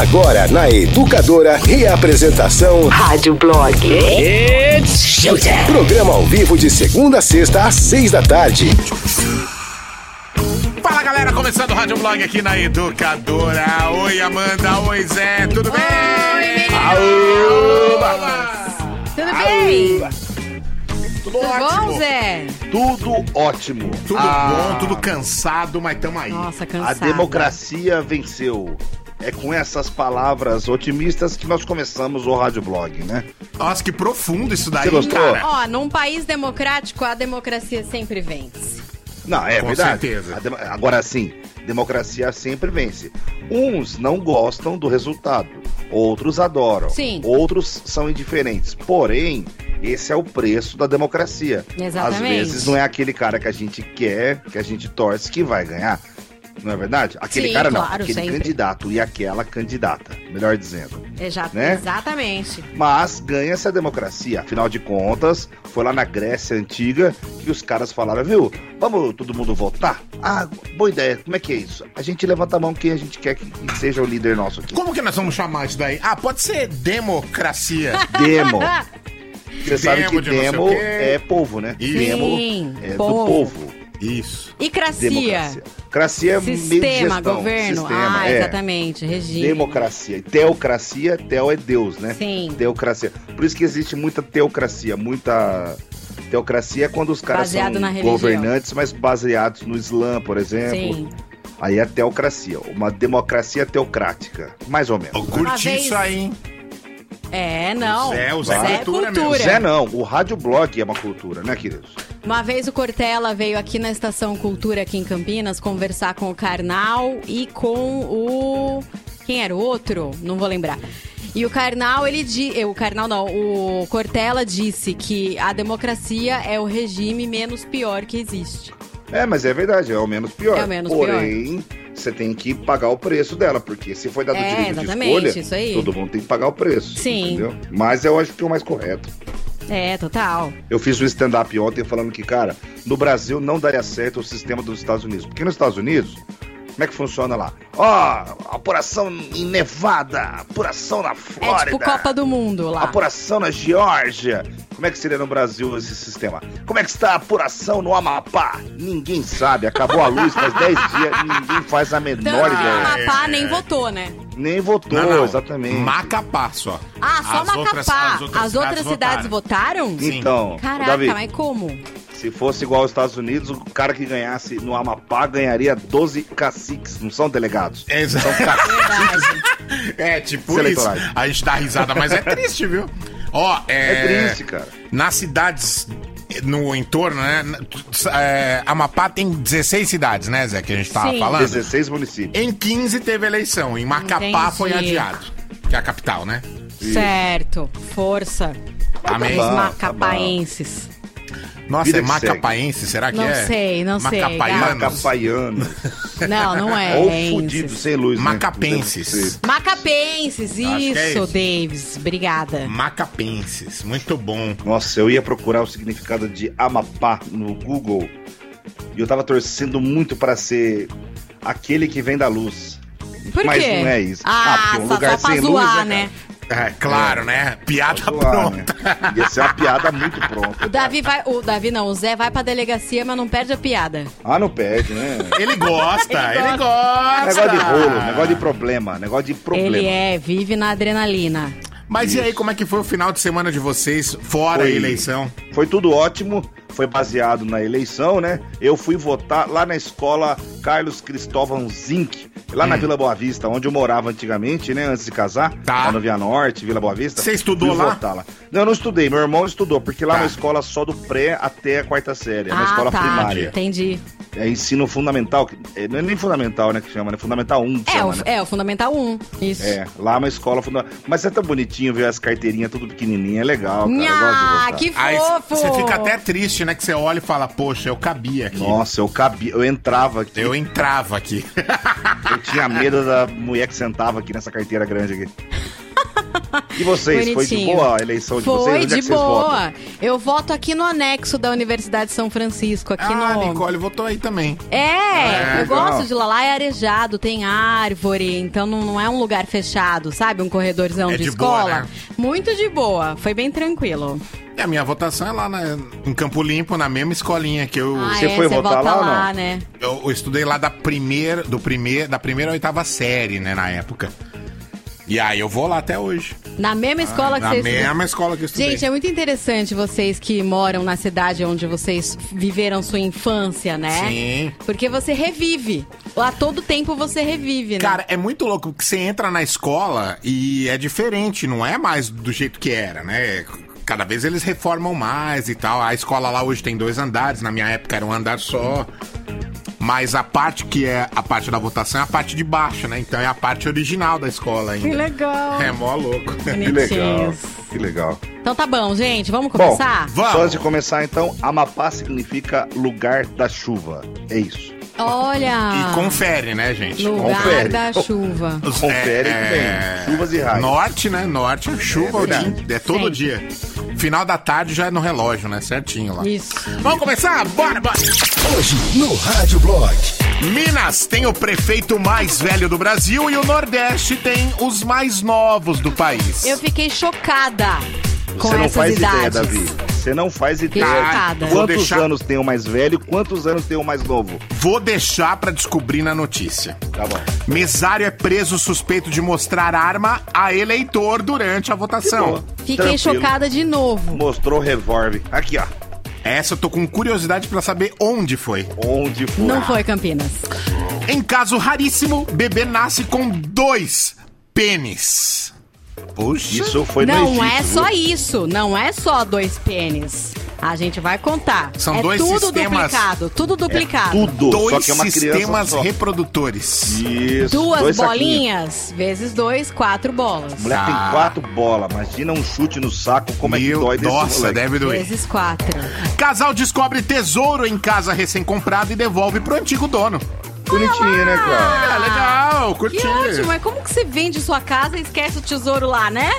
Agora na Educadora, reapresentação Rádio Blog. It's showtime. Programa ao vivo de segunda a sexta às seis da tarde. Fala galera, começando o Rádio Blog aqui na Educadora. Oi Amanda, oi Zé, tudo bem? Tudo bem? Tudo Tudo ótimo. bom, Zé? Tudo ótimo. Tudo A- bom, tudo cansado, mas tamo aí. Nossa, A cansada. democracia venceu. É com essas palavras otimistas que nós começamos o Rádio Blog, né? Nossa, que profundo isso daí, Você gostou? cara. Ó, num país democrático, a democracia sempre vence. Não, é Com verdade. certeza. Agora sim, democracia sempre vence. Uns não gostam do resultado, outros adoram. Sim. Outros são indiferentes. Porém, esse é o preço da democracia. Exatamente. Às vezes não é aquele cara que a gente quer, que a gente torce que vai ganhar. Não é verdade? Aquele Sim, cara não, claro, aquele sempre. candidato e aquela candidata, melhor dizendo. Exa- Né? Exatamente. Mas ganha-se a democracia. Afinal de contas, foi lá na Grécia Antiga que os caras falaram, viu? Vamos todo mundo votar? Ah, boa ideia. Como é que é isso? A gente levanta a mão quem a gente quer que seja o líder nosso aqui. Como que nós vamos chamar isso daí? Ah, pode ser democracia. Demo. Você sabe Demo que de demo é povo, né? Sim, Demo é povo. do povo. Isso. E cracia? Democracia. Cracia é meio de Sistema, gestão. governo. Sistema, ah, é. exatamente. Regime. Democracia. E teocracia, teo é Deus, né? Sim. Teocracia. Por isso que existe muita teocracia, muita. Teocracia é quando os caras Baseado são governantes, mas baseados no Islã, por exemplo. Sim. Aí é teocracia, uma democracia teocrática, mais ou menos. Eu curti vez- isso aí, hein? É, não. Zé, o Zé Zé é cultura, cultura. Zé não, o rádio blog é uma cultura, né, queridos? Uma vez o Cortella veio aqui na Estação Cultura, aqui em Campinas, conversar com o Karnal e com o. Quem era o outro? Não vou lembrar. E o Karnal, ele di... O Karnal não, o Cortella disse que a democracia é o regime menos pior que existe. É, mas é verdade, é o menos pior. É o menos Porém, você tem que pagar o preço dela, porque se foi dado o É, direito de exatamente, escolha, isso aí. todo mundo tem que pagar o preço. Sim. Entendeu? Mas eu acho que é o mais correto. É, total. Eu fiz um stand-up ontem falando que, cara, no Brasil não daria certo o sistema dos Estados Unidos. Porque nos Estados Unidos, como é que funciona lá? Ó, apuração em Nevada, apuração na Flórida. É tipo Copa do Mundo lá. Apuração na Geórgia. Como é que seria no Brasil esse sistema? Como é que está a apuração no Amapá? Ninguém sabe. Acabou a luz faz 10 dias e ninguém faz a menor Tanto que o ideia. Amapá nem votou, né? Nem votou, Não, não. exatamente. Macapá só. Ah, só As outras- Macapá. as outras As outras cidades cidades votaram? Sim. Então, Caraca, Davi, mas como? Se fosse igual aos Estados Unidos, o cara que ganhasse no Amapá ganharia 12 caciques, não são delegados. Exato. São caciques. É, tipo isso. A gente dá risada, mas é triste, viu? Ó, é... É triste, cara. Nas cidades no entorno, né? É, Amapá tem 16 cidades, né, Zé, que a gente tava Sim. falando. 16 municípios. Em 15 teve eleição. Em Macapá Entendi. foi adiado. Que é a capital, né? Certo. Força. Amém. Os tá macapaenses. Nossa, Vida é macapaense? Será que Não é? sei, não sei, Macapaianos? Macapaiano. Não, não é. Ou enses. fudido, sem luz, né? Macapenses. Macapenses, que é isso, isso. Davis. Obrigada. Macapenses. Muito bom. Nossa, eu ia procurar o significado de Amapá no Google e eu tava torcendo muito pra ser aquele que vem da luz. Por Mas quê? não é isso. Ah, porque um só, lugar só pra sem zoar, luz, né? É, claro, né? Piada zoar, né? pronta. Ia ser uma piada muito pronta. O Davi vai. O Davi não, o Zé vai pra delegacia, mas não perde a piada. Ah, não perde, né? Ele gosta, Ele ele gosta. Negócio de rolo, negócio de problema, negócio de problema. Ele é, vive na adrenalina. Mas e aí, como é que foi o final de semana de vocês, fora a Foi- eleição? Foi tudo ótimo, foi baseado na eleição, né? Eu fui votar lá na escola Carlos Cristóvão Zink, lá na Vila Boa Vista, onde eu morava antigamente, né? Antes de casar, Hum. Tá. lá no Via Norte, Vila Boa Vista. Você estudou Fui lá? votar lá? Não, eu não estudei, meu irmão estudou, porque lá Tá. na escola só do pré até a quarta série, é ah, escola tá. primária. Entendi. É ensino fundamental, que- é, não é nem fundamental, né, que chama, né? Fundamental 1 que É chama, o, né? é, o Fundamental 1. Isso. É, lá é uma escola fundamental. Mas é tão bonitinho ver as carteirinhas tudo pequenininha, é legal, cara. votar. que fofo! você fica até triste, né? Que você olha e fala, poxa, eu cabia aqui. Nossa, eu cabia, eu entrava aqui. Eu entrava aqui. Eu tinha medo da mulher que sentava aqui nessa carteira grande aqui. E vocês, foi de Bonitinho. boa a eleição de vocês? Foi é de vocês boa. votam? Eu voto aqui no anexo da Universidade de São Francisco, aqui ah, no. Nicole votou aí também. É, eu legal. gosto de lá. Lá é arejado, tem árvore, então não, não é um lugar fechado, sabe? Um corredorzão É de, de boa, escola. né? Muito de boa, foi bem tranquilo. E a minha votação é lá na- em Campo Limpo, na mesma escolinha que eu, Ah, Você é, foi você votar vota lá ou lá, não? né? eu, eu estudei lá da primeira, do primeir, da primeira à oitava série, né, na época. E aí eu vou lá até hoje. Na mesma escola que Ah, na vocês mesma escola que eu estudei. Gente, é muito interessante vocês que moram na cidade onde vocês viveram sua infância, né? Sim. Porque você revive. A todo tempo você revive, né? Cara, é muito louco porque você entra na escola e é diferente, não é mais do jeito que era, né? Cada vez eles reformam mais e tal. A escola lá hoje tem dois andares, na minha época era um andar só. Mas a parte que é a parte da votação é a parte de baixo, né? Então é a parte original da escola ainda. Que legal. É mó louco. Que legal, que legal. Então tá bom, gente, vamos Bom, começar? Só antes Vamos! de começar, então, Amapá significa lugar da chuva. É isso. Olha! E confere, né, gente? Lugar confere. da chuva. Confere que vem. Chuvas e raios. Norte, né? Norte é chuva o verdade. dia, é todo Sempre. dia. Final da tarde já é no relógio, né? Certinho lá. Isso. Vamos começar? Bora, bora! Hoje no Rádio Blog. Minas tem o prefeito mais velho do Brasil e o Nordeste tem os mais novos do país. Eu fiquei chocada com Você não essas faz idades. ideia, Davi. Você não faz ideia. Vou Quantos deixar- anos tem o mais velho? Quantos anos tem o mais novo? Vou deixar pra descobrir na notícia. Tá bom. Mesário é preso suspeito de mostrar arma a eleitor durante a votação. Fiquei Tranquilo. chocada de novo. Mostrou revólver. Aqui, ó. Essa eu tô com curiosidade pra saber onde foi. Onde foi? Não foi Campinas. Em caso raríssimo, bebê nasce com dois pênis. Puxa. Isso foi no não Egito, é viu? só isso. Não é só dois pênis. A gente vai contar. São é dois tudo sistemas- duplicado. Tudo duplicado. Tudo. só dois que é uma criança sistemas só. reprodutores. Isso. Duas dois saquinhos. bolinhas, vezes dois, quatro bolas. Mulher Ah. tem quatro bolas. Imagina um chute no saco. Como é que Meu, dói desse nossa, moleque. deve doer. Vezes quatro. Casal descobre tesouro em casa recém-comprada e devolve pro antigo dono. Bonitinho, né, cara? É legal, Que curti. ótimo. Mas como que você vende sua casa e esquece o tesouro lá, né?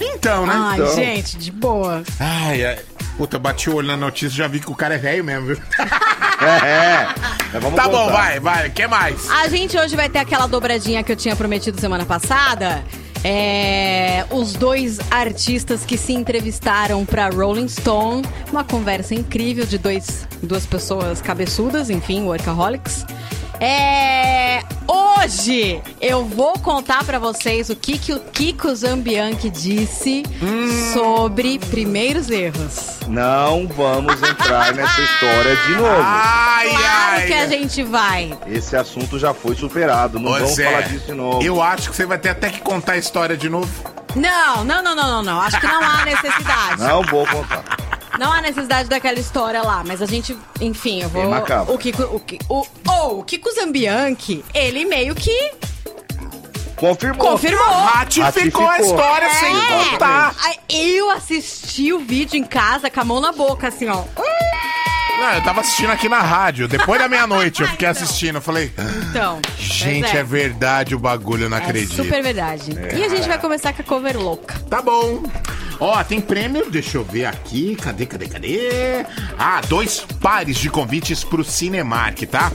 Então, né? Ai, Então. gente, de boa. Ai, ai. Puta, eu bati o olho na notícia e já vi que o cara é velho mesmo, viu? É, é. Vamos tá bom, contar. vai, vai. que mais? A gente hoje vai ter aquela dobradinha que eu tinha prometido semana passada. É, os dois artistas que se entrevistaram pra Rolling Stone. Uma conversa incrível de dois, duas pessoas cabeçudas, enfim, workaholics. É, hoje eu vou contar pra vocês o que, que o Kiko Zambianchi disse sobre primeiros erros. Não vamos entrar nessa história de novo. Ai, Claro ai. que a gente vai. Esse assunto já foi superado. Não Ô, vamos Zé, falar disso de novo. Eu acho que você vai ter até que contar a história de novo. Não, não, não, não, não, não. Acho que não há necessidade. Não vou contar. Não há necessidade daquela história lá, mas a gente, enfim, eu vou. Bem macabro. O Kiko, o, o, oh, o Kiko Zambianchi, ele meio que Confirmou. confirmou. Ratificou, a Ratificou. história sem É. contar. Ai, Eu assisti o vídeo em casa com a mão na boca, assim, ó. Não, eu tava assistindo aqui na rádio. Depois da meia-noite eu fiquei Então. assistindo. Eu falei, Então. gente, pois é. verdade o bagulho, eu não É acredito. super verdade. E a gente vai começar com a cover louca. Tá bom. Ó, tem prêmio, deixa eu ver aqui. Cadê, cadê, cadê? Ah, dois pares de convites pro Cinemark, tá?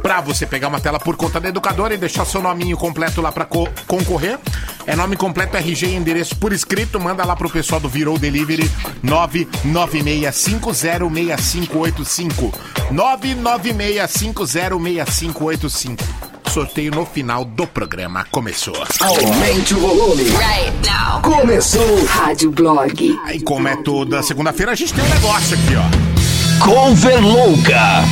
Pra você pegar uma tela por conta da educadora e deixar seu nominho completo lá pra co- concorrer. É nome completo, RG e endereço por escrito. Manda lá pro pessoal do Virou Delivery 996506585. 996506585. Sorteio no final do programa. Começou. Aumente o volume. Right now. Começou. Rádio Blog. E como é toda segunda-feira, a gente tem um negócio aqui, ó. Cover louca.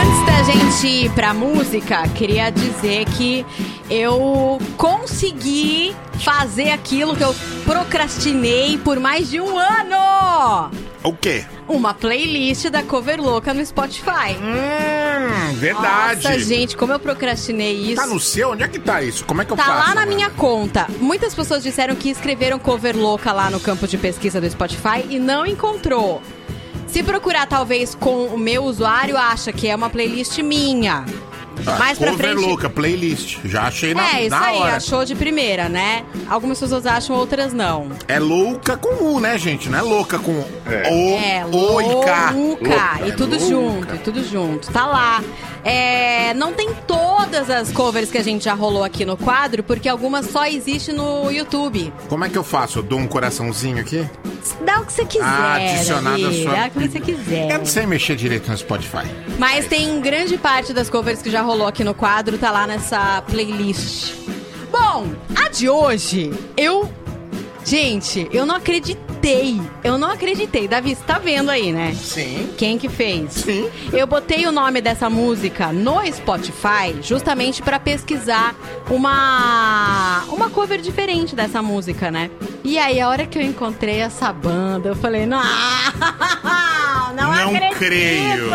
Antes da gente ir pra música, queria dizer que eu consegui fazer aquilo que eu procrastinei por mais de um ano. O quê? Uma playlist da Cover Louca no Spotify. Hum, verdade. Nossa, gente, como eu procrastinei isso. Tá no seu? Onde é que tá isso? Como é que eu Tá faço? lá na mano? minha conta. Muitas pessoas disseram que escreveram cover louca lá no campo de pesquisa do Spotify e não encontrou. Se procurar talvez com o meu usuário, acha que é uma playlist minha. Mais pra Cover frente. louca, playlist. Já achei na, é, isso na aí, hora. achou de primeira, né? Algumas pessoas acham, outras não. É louca com U, né, gente? Não é louca com É. O, É, o e K. louca. E É tudo louca. junto, e tudo junto. Tá lá. É, não tem todas as covers que a gente já rolou aqui no quadro, porque algumas só existem no YouTube. Como é que eu faço? Eu dou um coraçãozinho aqui? Dá o que você quiser, Ah, adicionado a sua- Dá o que você quiser. Eu não sei mexer direito no Spotify. Mas tem grande parte das covers que já rolou aqui no quadro, tá lá nessa playlist. Bom, a de hoje, eu. Gente, eu não acreditei. Eu não acreditei. Davi, você tá vendo aí, né? Sim. Quem que fez? Sim. Eu botei o nome dessa música no Spotify justamente pra pesquisar uma uma cover diferente dessa música, né? E aí a hora que eu encontrei essa banda, eu falei: "Não, não, Não acredito!" creio.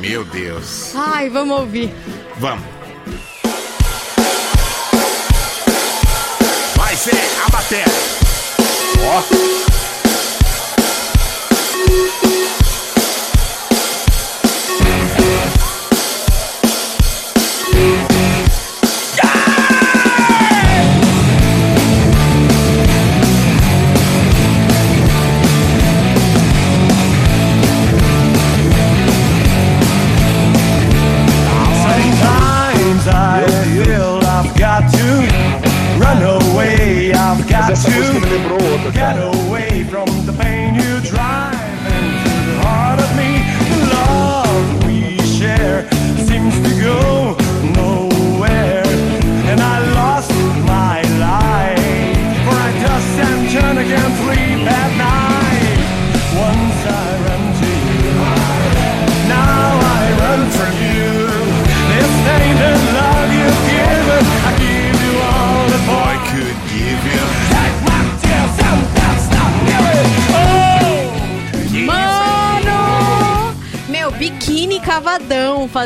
Meu Deus. Ai, vamos ouvir. Vamos. Vai ser a bateria. Sometimes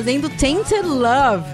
fazendo Tainted Love.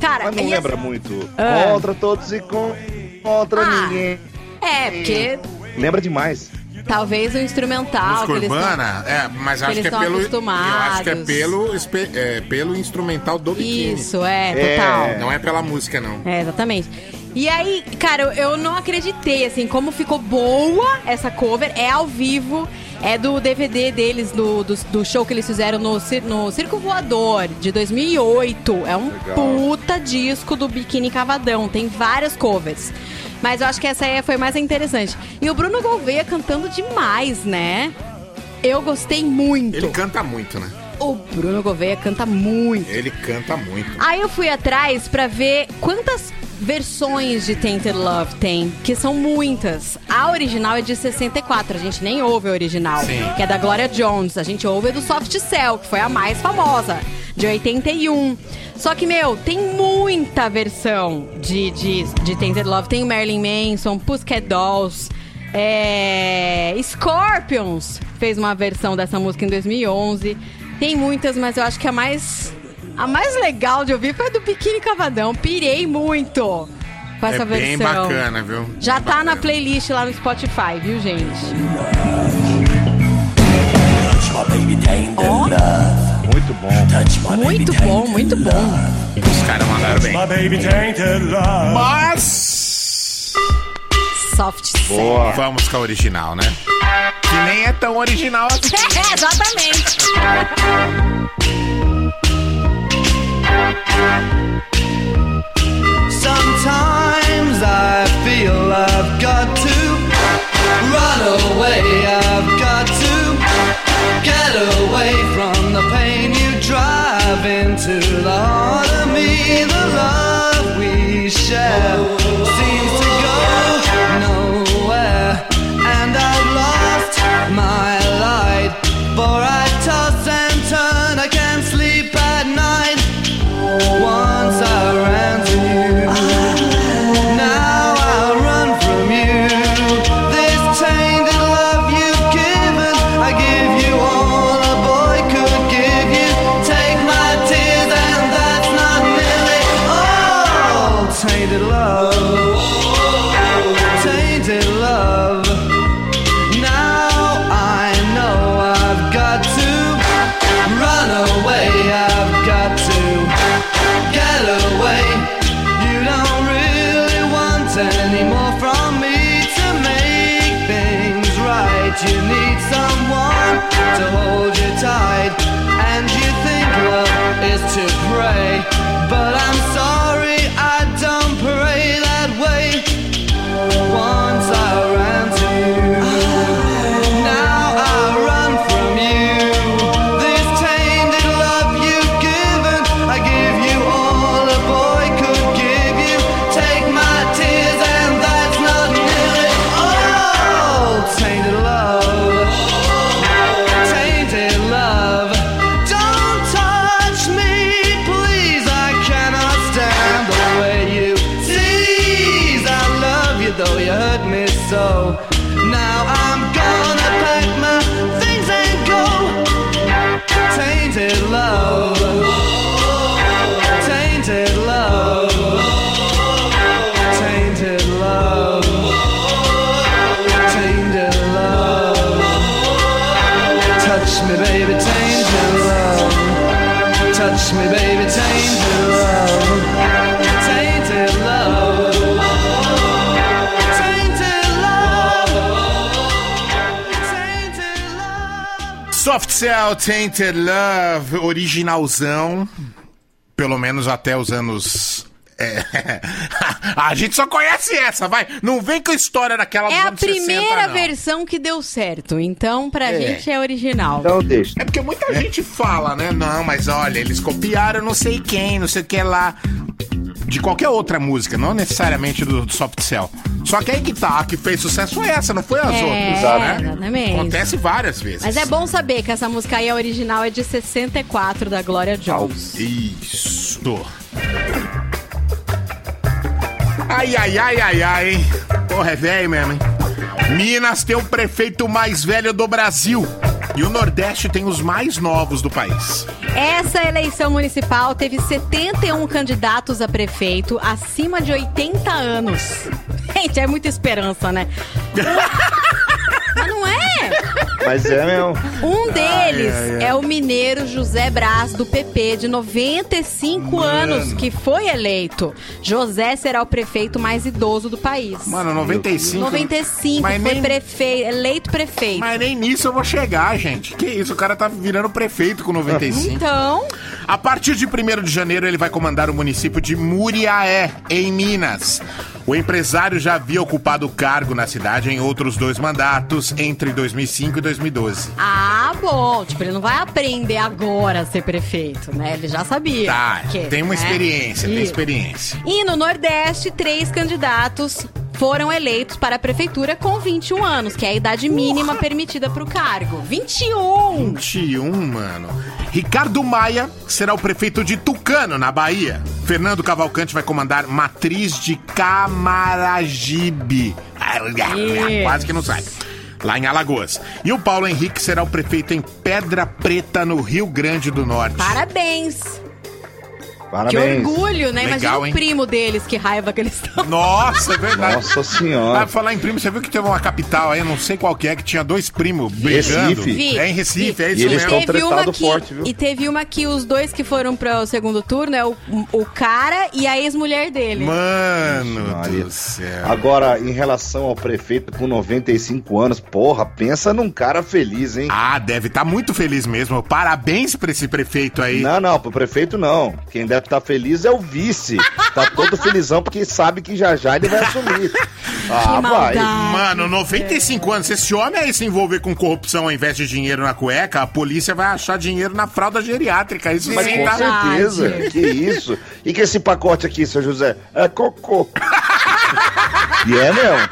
Cara, Mas não e lembra essa- muito. Ah. Contra todos e com- contra Ah. ninguém. É, porque Lembra demais. talvez o instrumental que Música eles tão- urbana? É, mas acho que é estão pelo. Eu acostumados. acho que é pelo, é, pelo instrumental do biquíni. Isso, é, É. total. Não é pela música, não. É, exatamente. E aí, cara, eu- eu não acreditei, assim, como ficou boa essa cover. É ao vivo, é do DVD deles, do, do, do show que eles fizeram no, no Circo Voador, de 2008. É um Legal. puta disco do Biquíni Cavadão, tem várias covers. Mas eu acho que essa aí foi mais interessante. E o Bruno Gouveia cantando demais, né? Eu gostei muito. Ele canta muito, né? O Bruno Gouveia canta muito. Ele canta muito. Aí eu fui atrás pra ver quantas versões de Tainted Love tem, que são muitas. A original é de 64, a gente nem ouve a original, Sim. que é da Gloria Jones. A gente ouve a do Soft Cell, que foi a mais famosa, de 81. Só que, meu, tem muita versão de, de, de Tainted Love. Tem o Marilyn Manson, Pussycat Dolls, é... Scorpions fez uma versão dessa música em 2011. Tem muitas, mas eu acho que a mais a mais legal de ouvir foi a do Biquíni Cavadão. Pirei muito com essa é bem versão. bacana, viu? Já Bem tá na bacana. playlist lá no Spotify, viu, gente? Muito bom. Muito bom, muito bom. Os caras mandaram bem. My baby tainted love. Mas. Soft. Boa. Vamos com a original, né? Que nem é tão original assim. É, exatamente. Sometimes I feel I've got to run away. I've got to get away from the pain you drive into the heart of me. The love we share love. Soft Cell Tainted Love, originalzão. Pelo menos até os anos. é, a gente só conhece essa, vai. Não vem com a história daquela dos É a 60, primeira não. versão que deu certo. Então, pra É. gente é original. Então deixa. É porque muita gente fala, né? Não, mas olha, eles copiaram não sei quem, não sei o que lá. De qualquer outra música, não necessariamente do, do Soft Cell. Só que aí que tá, a que fez sucesso foi essa, não foi as É, outras, né? exatamente. Acontece várias vezes. Mas é bom saber que essa música aí, a original, é de 64, da Gloria Jones. Isso. Ai, ai, ai, ai, ai, hein? Porra, é velho mesmo, hein? Minas tem o prefeito mais velho do Brasil. E o Nordeste tem os mais novos do país. Essa eleição municipal teve 71 candidatos a prefeito acima de 80 anos. Gente, é muita esperança, né? Mas é? Mesmo. Um deles é o mineiro José Braz, do PP, de 95 anos, que foi eleito. José será o prefeito mais idoso do país. Mano, 95. 95, Mas foi nem- prefeito, eleito prefeito. Mas nem nisso eu vou chegar, gente. Que isso, o cara tá virando prefeito com 95. Então, A partir de 1 de janeiro, ele vai comandar o município de Muriaé, em Minas. O empresário já havia ocupado o cargo na cidade em outros dois mandatos, entre 2005 e 2012. ah, bom. Tipo, ele não vai aprender agora a ser prefeito, né? Ele já sabia. Tá, que, tem uma né? experiência, tem experiência. E no Nordeste, três candidatos foram eleitos para a prefeitura com 21 anos, que é a idade mínima permitida para o cargo. 21! 21, mano. Ricardo Maia será o prefeito de Tucano, na Bahia. Fernando Cavalcante vai comandar Matriz de Camaragibe. Isso. Quase que não sai. Lá em Alagoas. E o Paulo Henrique será o prefeito em Pedra Preta, no Rio Grande do Norte. Parabéns! Que Parabéns. orgulho, né? Imagina Legal, o hein? primo deles, que raiva que eles estão. Nossa, é verdade. Nossa Ah, senhora. falar em primo, você viu que teve uma capital aí, eu não sei qual que é, que tinha dois primos brigando. Recife. Vi. É em Recife, é E isso eles mesmo. Teve uma que, forte, viu? E teve uma que os dois que foram para o segundo turno é o, o cara e a ex-mulher dele. Mano Maria. do céu. Agora, em relação ao prefeito com 95 anos, porra, pensa num cara feliz, hein? Ah, deve estar muito feliz mesmo. Parabéns pra esse prefeito aí. Não, não, pro prefeito não. Quem deve estar feliz é o vice. Tá todo felizão porque sabe que já já ele vai assumir. Ah, vai. Mano, 95 anos. Se esse homem aí se envolver com corrupção ao invés de dinheiro na cueca, a polícia vai achar dinheiro na fralda geriátrica. Isso Mas sim, com tá? certeza. Que isso? E que esse pacote aqui, seu José? É cocô. E é mesmo.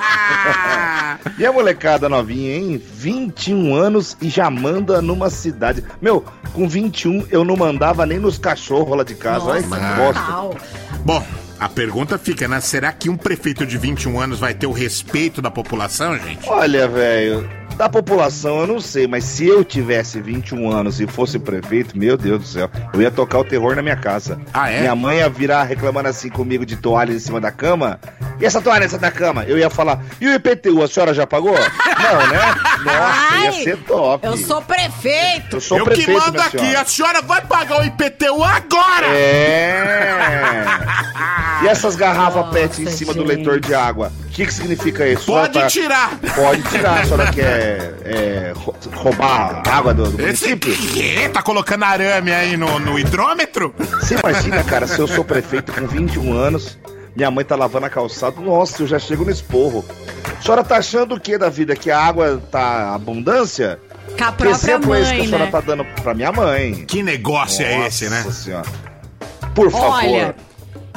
E a molecada novinha, hein? 21 anos e já manda numa cidade. Meu, com 21 eu não mandava nem nos cachorros lá de casa. Olha que. Bom, a pergunta fica, né? Será que um prefeito de 21 anos vai ter o respeito da população, gente? Olha, velho, da população eu não sei, mas se eu tivesse 21 anos e fosse prefeito, meu Deus do céu, eu ia tocar o terror na minha casa. Ah, é? Minha mãe ia virar reclamando assim comigo de toalha em cima da cama. E essa toalha em cima da cama? Eu ia falar, e o IPTU, a senhora já pagou? não, né? Nossa, ia Ai, ser top. Eu sou prefeito! Eu sou Eu prefeito, que mando minha aqui, senhora. a senhora vai pagar o IPTU agora! É. E essas garrafas PET em cima do gente. leitor de água? O que, que significa isso? Pode tirar. Pode tirar. A senhora quer é, rou- roubar a água do, do Esse município? quê? Tá colocando arame aí no, no hidrômetro? Você imagina, cara, se eu sou prefeito com 21 anos, minha mãe tá lavando a calçada, nossa, eu já chego no esporro. A senhora tá achando o que da vida? Que a água tá abundância? Com a Que própria exemplo é esse que a mãe, senhora né? tá dando pra minha mãe? Que negócio é esse, né? Nossa senhora. Por favor. Olha,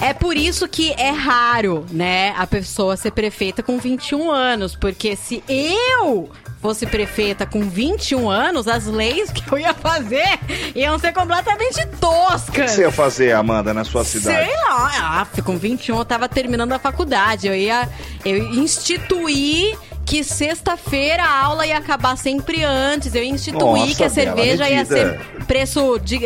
é por isso que é raro, né, a pessoa ser prefeita com 21 anos, porque se eu fosse prefeita com 21 anos, as leis que eu ia fazer iam ser completamente O que toscas. você ia fazer, Amanda, na sua cidade? Sei lá, ah, com 21 eu tava terminando a faculdade. Eu ia eu ia instituir que sexta-feira a aula ia acabar sempre antes. Eu ia instituir Nossa, que a cerveja ia medida. ser preço de.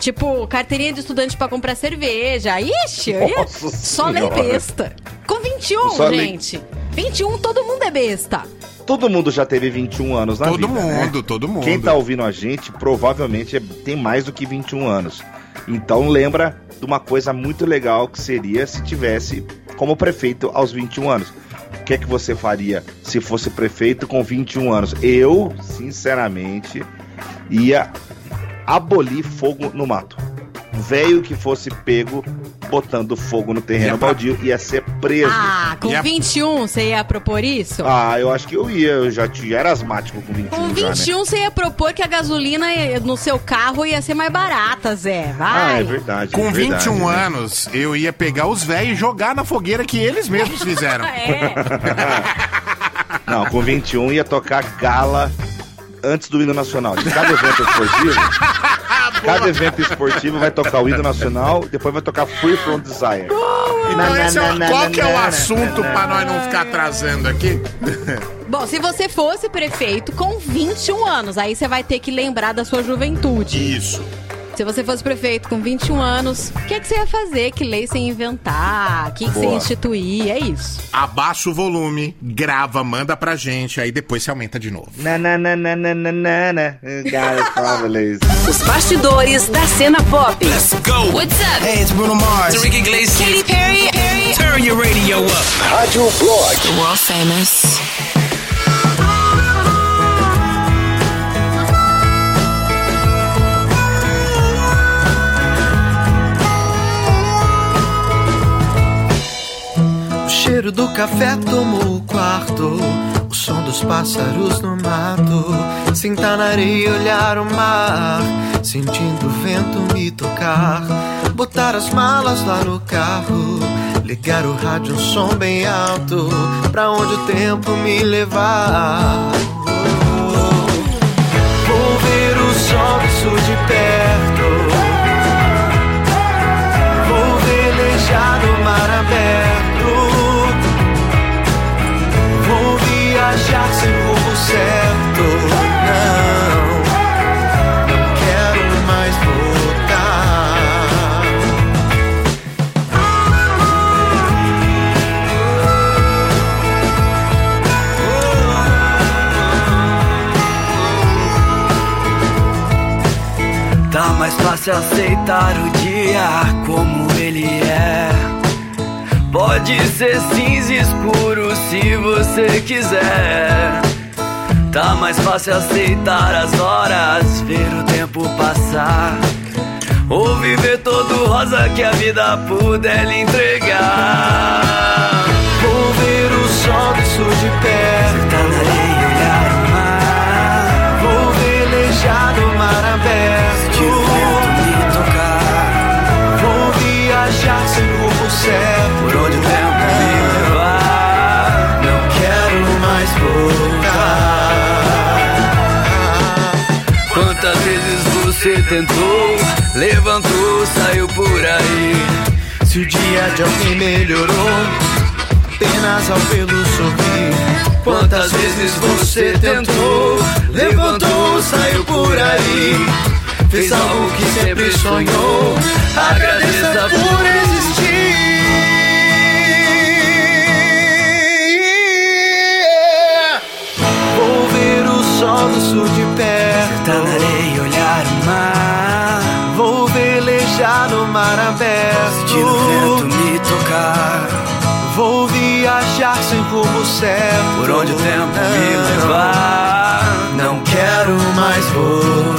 Tipo, carteirinha de estudante pra comprar cerveja. Ixi, eu ia só lei Senhora. besta. Com 21, Só gente. 21, todo mundo é besta. Todo mundo já teve 21 anos na Todo vida, né? mundo, todo mundo. Quem tá ouvindo a gente provavelmente é- tem mais do que 21 anos. Então lembra de uma coisa muito legal que seria se tivesse como prefeito aos 21 anos. O que é que você faria se fosse prefeito com 21 anos? Eu, sinceramente, ia abolir fogo no mato. Velho que fosse pego botando fogo no terreno Ia pra- baldio ia ser preso. Ah, com E a- 21 você ia propor isso? Ah, eu acho que eu ia. Eu já, já era asmático com 21 Com já, né? 21 você ia propor que a gasolina no seu carro ia ser mais barata, Zé. Ah, Vai. é verdade. Com é verdade, 21 né? anos, eu ia pegar os velhos e jogar na fogueira que eles mesmos fizeram. É. Não, com 21 ia tocar gala antes do hino nacional. De cada evento esportivo, cada evento esportivo vai tocar o hino nacional, depois vai tocar Free From Desire. Então, esse é o- qual que é o assunto na, pra nós não ficar atrasando aqui? Bom, se você fosse prefeito com 21 anos, aí você vai ter que lembrar da sua juventude. Isso. Se você fosse prefeito com 21 anos, o que, é que você ia fazer? Que lei você ia inventar? O que, que você ia instituir? É isso. Abaixa o volume, grava, manda pra gente, aí depois você aumenta de novo. Na, na, na, na, na, na, na, na. Os bastidores da cena pop. Let's go. What's up? Hey, it's Bruno Mars. It's Ricky Iglesias. Katy Perry. Perry. Turn your radio up. Rádio Blog. World famous. Cheiro do café tomou o quarto. O som dos pássaros no mato. Sentar na areia e olhar o mar. Sentindo o vento me tocar. Botar as malas lá no carro. Ligar o rádio, um som bem alto. Pra onde o tempo me levar. Vou ver o sol sul de perto. Vou velejar no mar aberto. Viajar sem rumo certo. Não, não quero mais voltar. Tá mais fácil aceitar o dia como. Pode ser cinza escuro se você quiser. Tá mais fácil aceitar as horas, ver o tempo passar. Ou viver todo rosa que a vida puder lhe entregar. Vou ver o sol do sul de perto. Sentar na areia e olhar o mar. Vou velejar no mar aberto. Sentir o vento me tocar. Vou viajar sem certo. Por onde o tempo me levar. Não quero mais voltar. Quantas vezes você tentou, levantou, saiu por aí. Se o dia de alguém melhorou, apenas ao vê-lo sorrir. Quantas vezes você tentou, levantou, saiu por aí. Fez algo que sempre sonhou, agradeça por existir. nosso de perto. Sentar e olhar o mar. Vou velejar no mar aberto. Sentir o vento me tocar. Vou viajar sem rumo certo. Por onde o tempo me ah. levar. Não quero mais voar.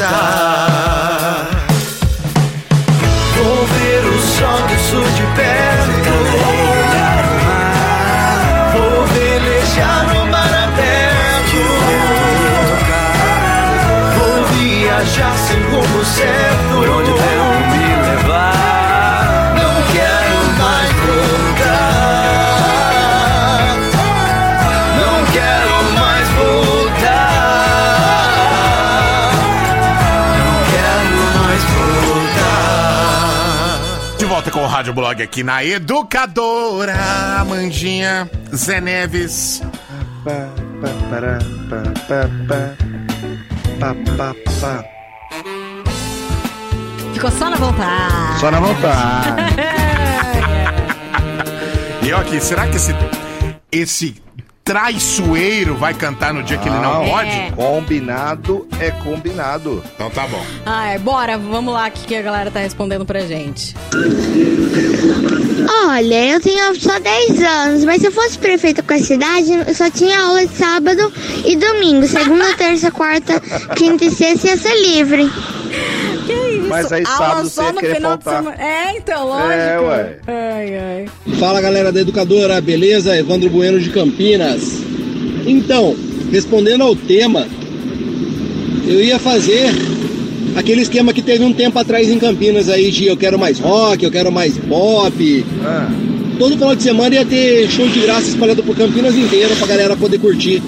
Volta com o Rádio Blog aqui na Educadora. Amandinha, Zé Neves. Ficou só na vontade. Só na vontade. E eu aqui, será que esse, esse traiçoeiro vai cantar no dia que ele não Não. pode? É. Combinado é combinado. Então tá bom. Ai, bora, vamos lá, o que que a galera tá respondendo pra gente. Olha, eu tenho só 10 anos, mas se eu fosse prefeita com a cidade, eu só tinha aula de sábado e domingo. Segunda, terça, quarta, quinta e sexta ia ser livre. Mas aí Aula sábado só você ia no querer final de faltar. semana. É, então, lógico. É, ué. Ai, ai. Fala galera da Educadora, beleza? Evandro Bueno de Campinas. Então, respondendo ao tema, eu ia fazer aquele esquema que teve um tempo atrás em Campinas aí de eu quero mais rock, eu quero mais pop. Ah, Todo final de semana ia ter show de graça espalhado por Campinas inteira pra galera poder curtir.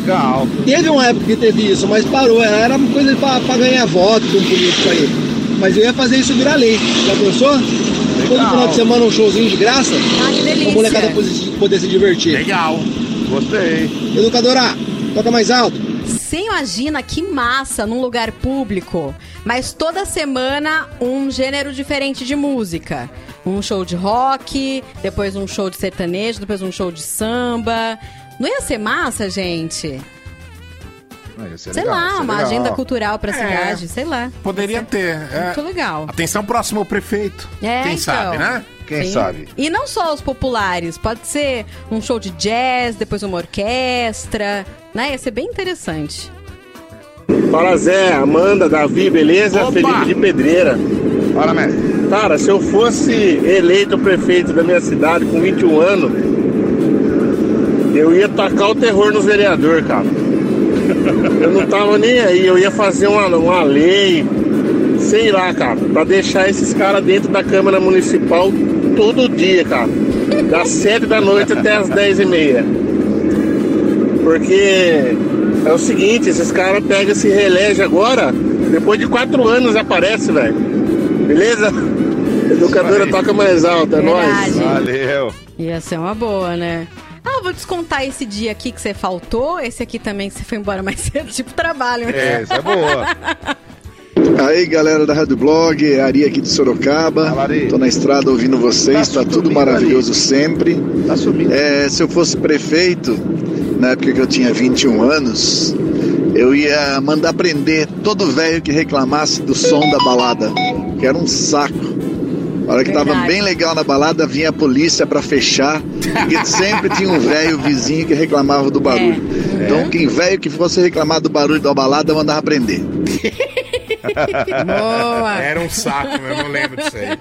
Legal. Teve uma época que teve isso, mas parou. Era uma coisa pra, pra ganhar voto de um político aí. Mas eu ia fazer isso virar lei. Já pensou? Todo final de semana um showzinho de graça. Ai, que delícia. Pra molecada poder- poder se divertir. Legal. Gostei. Educadora, toca mais alto. Você imagina que massa num lugar público, mas toda semana um gênero diferente de música. Um show de rock, depois um show de sertanejo, depois um show de samba. Não ia ser massa, gente? Ia ser sei legal, lá, uma legal. agenda cultural pra É. cidade, sei lá. Poderia ter. é. Muito legal. Atenção, próximo prefeito. É, Quem então. sabe, né? Quem Sim. sabe? E não só os populares, pode ser um show de jazz, depois uma orquestra, né? Ia ser bem interessante. Fala Zé, Amanda, Davi, beleza? Opa! Felipe de Pedreira. Fala, mestre. Cara, se eu fosse eleito prefeito da minha cidade com 21 anos, eu ia tacar o terror nos vereadores, cara. Eu não tava nem aí, eu ia fazer uma, uma lei, sei lá, cara, pra deixar esses caras dentro da Câmara Municipal todo dia, cara. Das 7 da noite até as 10 e meia. Porque é o seguinte, esses caras pegam se reelege agora, depois de quatro anos aparece, velho. Beleza? Educadora toca mais alto, é nóis. Valeu. Ia ser uma boa, né? Vou descontar esse dia aqui que você faltou, esse aqui também que você foi embora mais cedo, tipo trabalho. né? É, isso é boa. Aí galera da Rádio Blog, Ari aqui de Sorocaba. Tô na estrada ouvindo vocês, Tá tá, tudo maravilhoso sempre. Tá subindo. É, se eu fosse prefeito, na época que eu tinha 21 anos, eu ia mandar prender todo velho que reclamasse do som da balada, que era um saco. A hora que tava Verdade. bem legal na balada, vinha a polícia pra fechar, porque sempre tinha um velho vizinho que reclamava do barulho. É. Então, quem velho que fosse reclamar do barulho da balada, mandava prender. Boa! Era um saco, eu não lembro disso aí.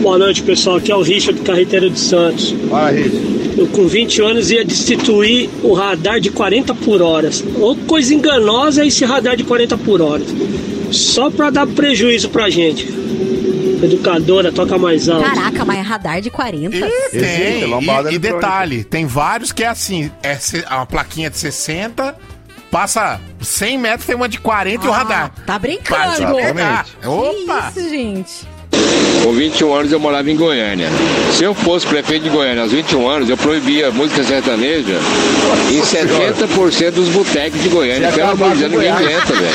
Boa noite, pessoal. Aqui é o Richard Carreteiro de Santos. Fala, Rich. Eu, com 20 anos, ia destituir o radar de 40 por hora. Ou coisa enganosa é esse radar de 40 por hora. Só pra dar prejuízo pra gente. Educadora, toca mais alto. Caraca, mas é radar de 40? E Existe, tem. lombada E, e detalhe, tem vários que é assim, é uma plaquinha de 60, passa 100 metros, tem uma de 40 e o Ah, radar. Tá brincando. Que Opa! isso, gente? Com 21 anos eu morava em Goiânia. Se eu fosse prefeito de Goiânia aos 21 anos, eu proibia música sertaneja em 70% dos botecos de Goiânia. Pelo amor de Deus, ninguém aguenta, velho.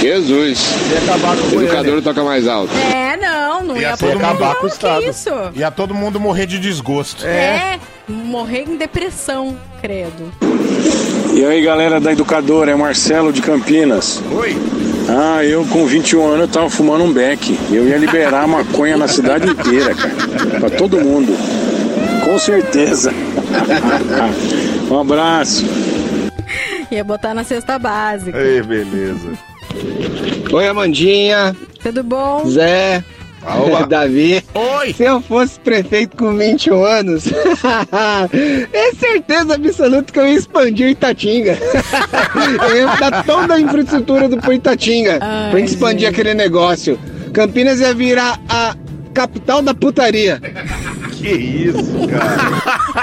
Jesus. Ia acabar com o Educador toca mais alto. É, não, não Ia ia todo poder, mundo- acabar com o Estado. isso? Ia todo mundo morrer de desgosto. É, morrer em depressão, credo. E aí, galera da Educadora, é Marcelo de Campinas. Oi? Ah, eu com 21 anos eu tava fumando um beck. Eu ia liberar a maconha na cidade inteira, cara. Pra todo mundo. com certeza. um abraço. Ia botar na cesta básica. Ei, beleza. Oi, Amandinha. Tudo bom? Zé. Davi. Oi. Se eu fosse prefeito com 21 anos, é certeza absoluta que eu ia expandir Itatinga. eu ia dar toda a infraestrutura do Itatinga Ai, pra gente expandir aquele negócio. Campinas ia virar a capital da putaria. Que isso, cara.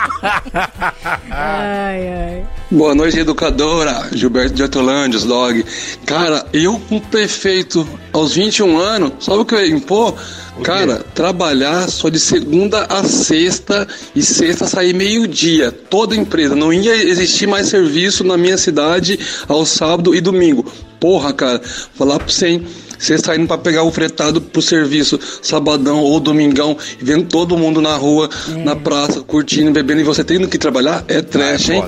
Ai, ai. Boa noite, educadora. Gilberto de Hortolândia, os dog. Cara, eu com prefeito aos 21 anos, sabe o que eu ia impor? Cara, trabalhar só de segunda a sexta e sexta sair meio-dia. Toda empresa. Não ia existir mais serviço na minha cidade ao sábado e domingo. Porra, cara, falar pra você, hein? Você está indo pra pegar o fretado pro serviço sabadão ou domingão e vendo todo mundo na rua, na praça, curtindo, bebendo e você tendo que trabalhar, é trash, hein?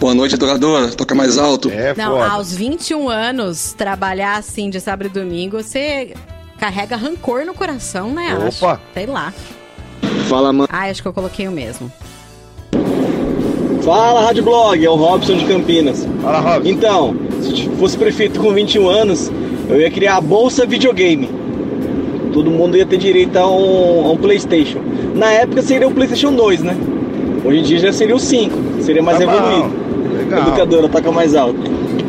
Boa noite, educadora. Toca mais alto. É Não, aos 21 anos, trabalhar assim de sábado e domingo, você carrega rancor no coração, né? acho? Opa. Sei lá. Fala, mano. Ah, acho que eu coloquei o mesmo. Fala, Rádio Blog, é o Robson de Campinas. Fala, Robson. Então, se fosse prefeito com 21 anos, eu ia criar a Bolsa Videogame. Todo mundo ia ter direito a um, a um PlayStation. Na época seria o PlayStation 2, né? Hoje em dia já seria o 5, seria mais Tá evoluído. Legal. Educadora, toca mais alto.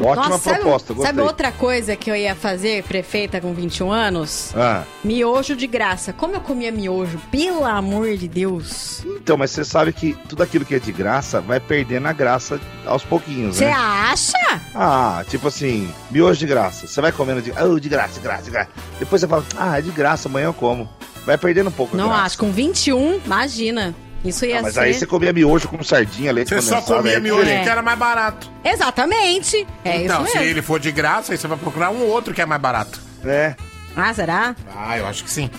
Ótima Nossa, sabe- proposta, sabe, gostei. outra coisa que eu ia fazer, prefeita com 21 anos? Ah, Miojo de graça. Como eu comia miojo? Pelo amor de Deus. então, mas você sabe que tudo aquilo que é de graça vai perdendo a graça aos pouquinhos, Você né? acha? Ah, tipo assim, miojo de graça. Você vai comendo de, oh, de graça, de graça, de graça. Depois você fala, ah, é de graça, amanhã eu como. Vai perdendo um pouco Não acho. Com 21, imagina. Isso ia Ah, mas ser. aí você comia miojo com sardinha, leite Você só comia é miojo diferente. que era mais barato. Exatamente. É então, isso se mesmo. ele for de graça, aí você vai procurar um outro que é mais barato. É. Ah, será? Ah, eu acho que sim.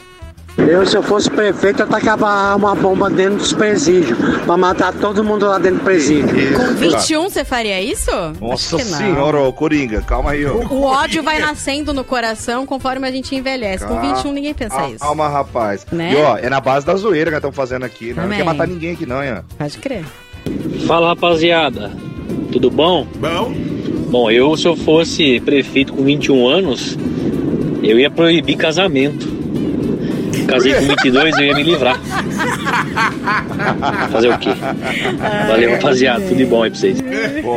Eu, se eu fosse prefeito, eu tacava uma bomba dentro dos presídios pra matar todo mundo lá dentro do presídio. Com 21 você faria isso? Nossa senhora, ô Coringa, calma aí, ó. O ódio vai nascendo no coração conforme a gente envelhece. Com 21 ninguém pensa isso. Calma, rapaz. Né? E ó, é na base da zoeira que estão fazendo aqui. né? Não quer matar ninguém aqui, não, hein? Pode crer. Fala rapaziada, tudo bom? Bom. Bom, eu se eu fosse prefeito com 21 anos, eu ia proibir casamento. Casei com 22, eu ia me livrar. Fazer o quê? Valeu rapaziada, tudo de bom aí pra vocês. Pô,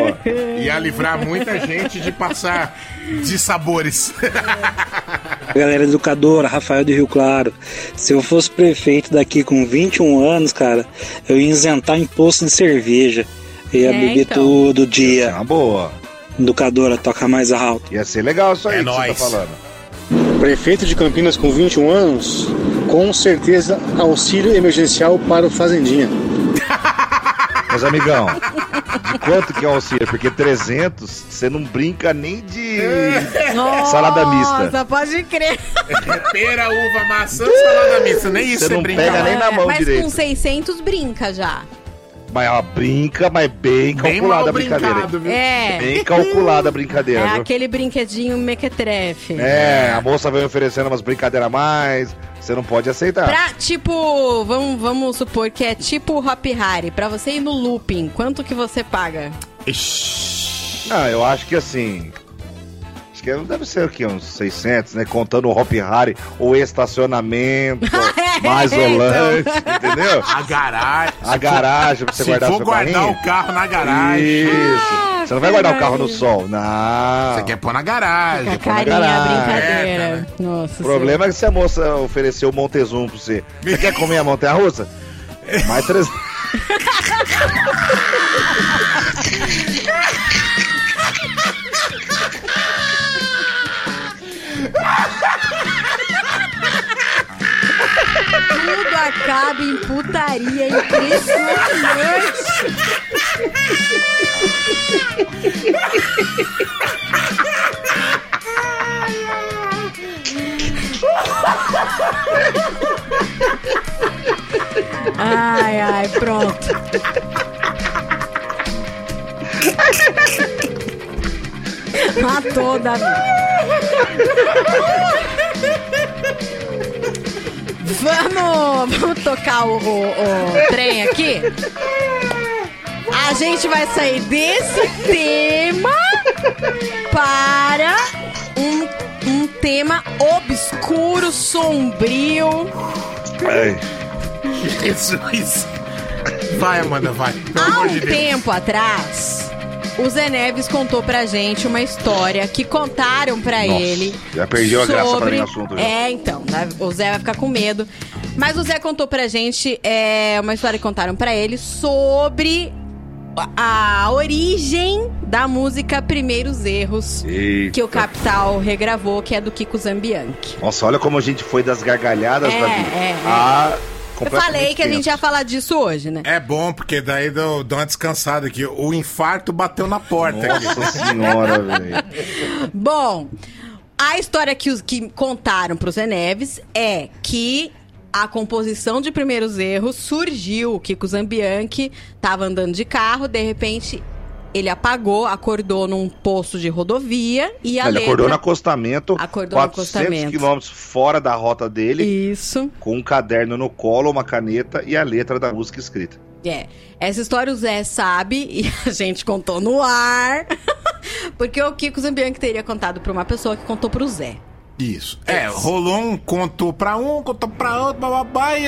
ia livrar muita gente de passar de sabores. Galera educadora, Rafael de Rio Claro. Se eu fosse prefeito daqui com 21 anos, cara, eu ia isentar imposto de cerveja. Eu ia É, beber então. todo dia. Uma boa. Educadora, toca mais alto. Ia ser legal isso aí É que você nóis. tá falando. Prefeito de Campinas com 21 anos, com certeza auxílio emergencial para o Fazendinha. Mas, amigão, de quanto que é o auxílio? Porque 300, você não brinca nem de salada mista. Nossa, pode crer. Pera, uva, maçã, salada mista. Nem isso Você não brinca. pega nem na mão Mas direito. com 600 brinca já. Mas ó, brinca, mas bem Bem calculada a brincadeira. brincado, viu? É. Bem calculada a brincadeira. É viu? aquele brinquedinho mequetrefe. É, a moça vem oferecendo umas brincadeiras a mais, você não pode aceitar. Pra, tipo, vamos, vamos supor que é tipo Hop Harry. Pra você ir no looping, quanto que você paga? Não, eu acho que assim. Acho que deve ser o quê? Uns 600, né? Contando o Hop Harry, o estacionamento, mais o então. lanche, entendeu? A garagem. A garagem pra você Se guardar for seu guardar carrinho. o carro na garagem. Isso. Você não vai guardar o carro no sol, não. Você quer pôr na garagem. Na Carinha, garagem. brincadeira. Nossa O problema é que se a moça ofereceu o Montezum pra você, você quer comer a montanha russa? Mais 300. Tudo acaba em putaria impressionante. Ai, ai, pronto. Matou, Davi. Vamos, vamos tocar o, o- o trem aqui? A gente vai sair desse tema para um, um tema obscuro, sombrio. Jesus. Vai, Amanda, vai. Pelo Há um de tempo atrás, o Zé Neves contou pra gente uma história que contaram pra Nossa, ele. já perdeu a graça pra sobre- mim assunto, já. É, então, né, o Zé vai ficar com medo. Mas o Zé contou pra gente é, uma história que contaram pra ele sobre a a origem da música Primeiros Erros, Eita. que o Capital regravou, que é do Kiko Zambianchi. Nossa, olha como a gente foi das gargalhadas É, da vida. é, é. Ah, Eu falei que a gente ia falar disso hoje, né? É bom, porque daí dou, dou uma descansada aqui. O infarto bateu na porta. aqui. Nossa senhora, velho. Bom, a história que, os, que contaram pro Zé Neves é que a composição de primeiros erros surgiu. O Kiko Zambianchi tava andando de carro, de repente ele apagou, acordou num posto de rodovia e a Ele letra... acordou no acostamento, Acordou no 400 acostamento. quilômetros fora da rota dele. Isso. Com um caderno no colo, uma caneta e a letra da música escrita. É, essa história o Zé sabe e a gente contou no ar. Porque o Kiko Zambianchi teria contado pra uma pessoa que contou pro Zé. Isso. É, rolou um, contou pra um, contou pra outro, bababá, e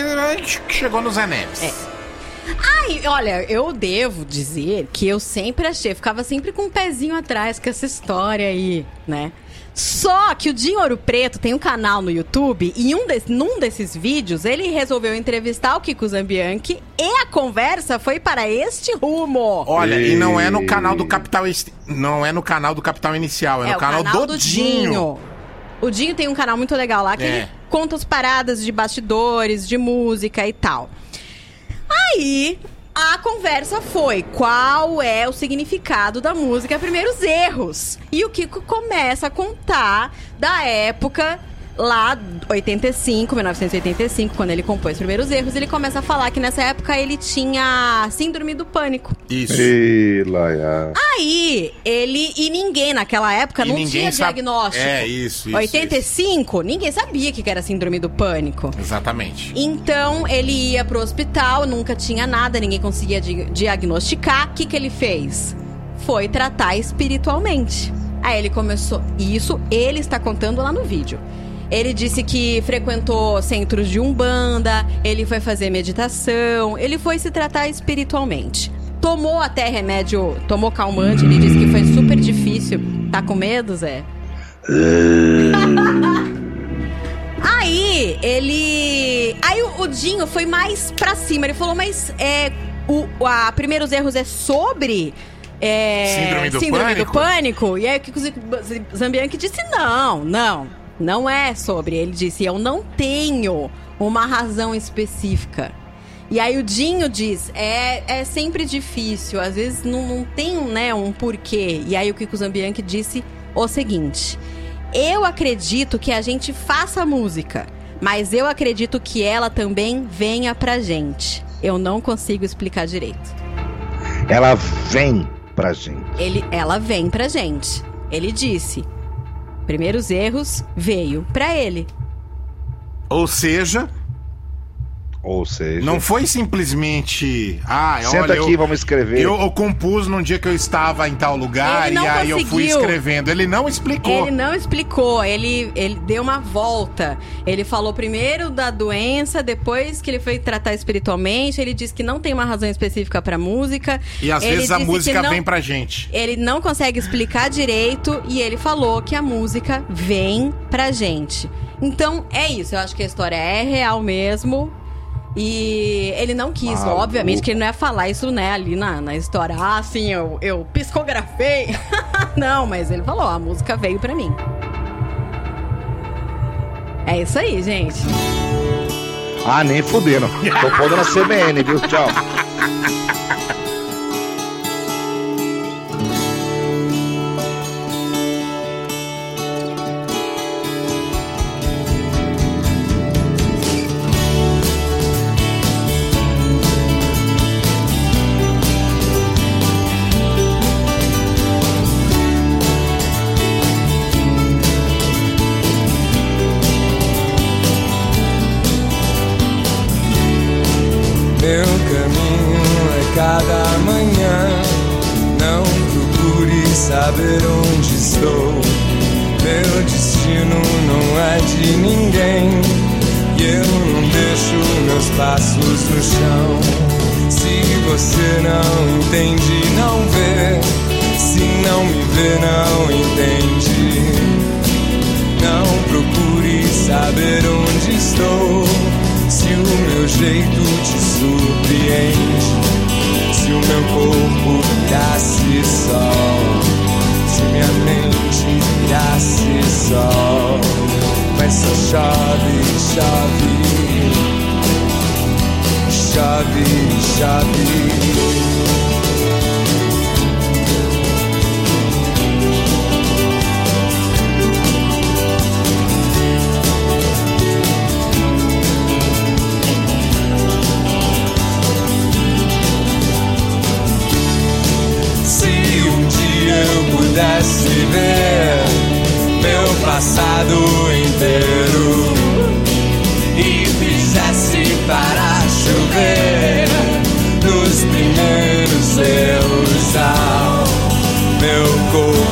chegou no Zé Neves. É. Ai, olha, eu devo dizer que eu sempre achei, ficava sempre com um pezinho atrás com essa história aí, né? Só que o Dinho Ouro Preto tem um canal no YouTube e um des- num desses vídeos ele resolveu entrevistar o Kiko Zambianchi e a conversa foi para este rumo. Olha, e não é no canal do Capital não é no canal do Capital Inicial, é, no o canal, do, Dinho. O Dinho tem um canal muito legal lá que É. ele conta as paradas de bastidores, de música e tal. Aí a conversa foi qual é o significado da música Primeiros Erros. E o Kiko começa a contar da época lá 85, 1985, quando ele compôs Primeiros Erros, ele começa a falar que nessa época ele tinha síndrome do pânico. Isso. Ih, Laia. Aí, ele e ninguém naquela época E não tinha sabe- diagnóstico. É, isso, isso, 85, ninguém sabia que era síndrome do pânico. Exatamente. Então, ele ia pro hospital, nunca tinha nada, ninguém conseguia di- diagnosticar. O que, que ele fez? Foi tratar espiritualmente. Aí ele começou. Isso ele está contando lá no vídeo. Ele disse que frequentou centros de umbanda, ele foi fazer meditação, ele foi se tratar espiritualmente. Tomou até remédio, tomou calmante, ele disse que foi super difícil. Tá com medo, Zé? Aí, ele. Aí o, o Dinho foi mais pra cima. Ele falou, mas é. O, a Primeiros Erros é sobre. É, Síndrome do do pânico? E aí o Z- Z- Zambianchi disse: não, não. Não é sobre. Ele disse: eu não tenho uma razão específica. E aí o Dinho diz, é, é sempre difícil, às vezes não, não tem né, um porquê. E aí o Kiko Zambianchi disse o seguinte: eu acredito que a gente faça música, mas eu acredito que ela também venha pra gente. Eu não consigo explicar direito. Ela vem pra gente. Ele, ela vem pra gente. Ele disse: primeiros erros veio pra ele. Ou seja, Ou seja. não foi simplesmente. Ah, Senta olha, aqui, eu, vamos escrever. Eu, eu compus num dia que eu estava em tal lugar e aí eu fui conseguiu. escrevendo. Ele não explicou. Ele não explicou, ele, ele deu uma volta. Ele falou primeiro da doença, depois que ele foi tratar espiritualmente. Ele disse que não tem uma razão específica pra música. E às Ele vezes a música não- vem pra gente. Ele não consegue explicar direito e ele falou que a música vem pra gente. Então é isso, eu acho que a história é real mesmo. E ele não quis, Maluco. obviamente, que ele não ia falar isso, né, ali na, na história. Ah, sim, eu, eu psicografei. não, mas ele falou, a música veio pra mim. É isso aí, gente. Ah, nem fudendo. Tô pondo na CBN, viu? Tchau. não entende, não vê. Se não me vê, não entende. Não procure saber onde estou. Se o meu jeito te surpreende. Se o meu corpo virasse sol. Se minha mente virasse sol. Mas só chove, chove. Dia eu pudesse ver meu passado inteiro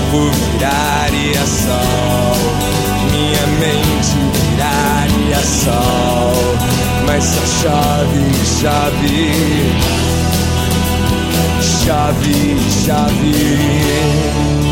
corpo viraria sol, minha mente viraria sol, mas só chove, chove. Chave, chave.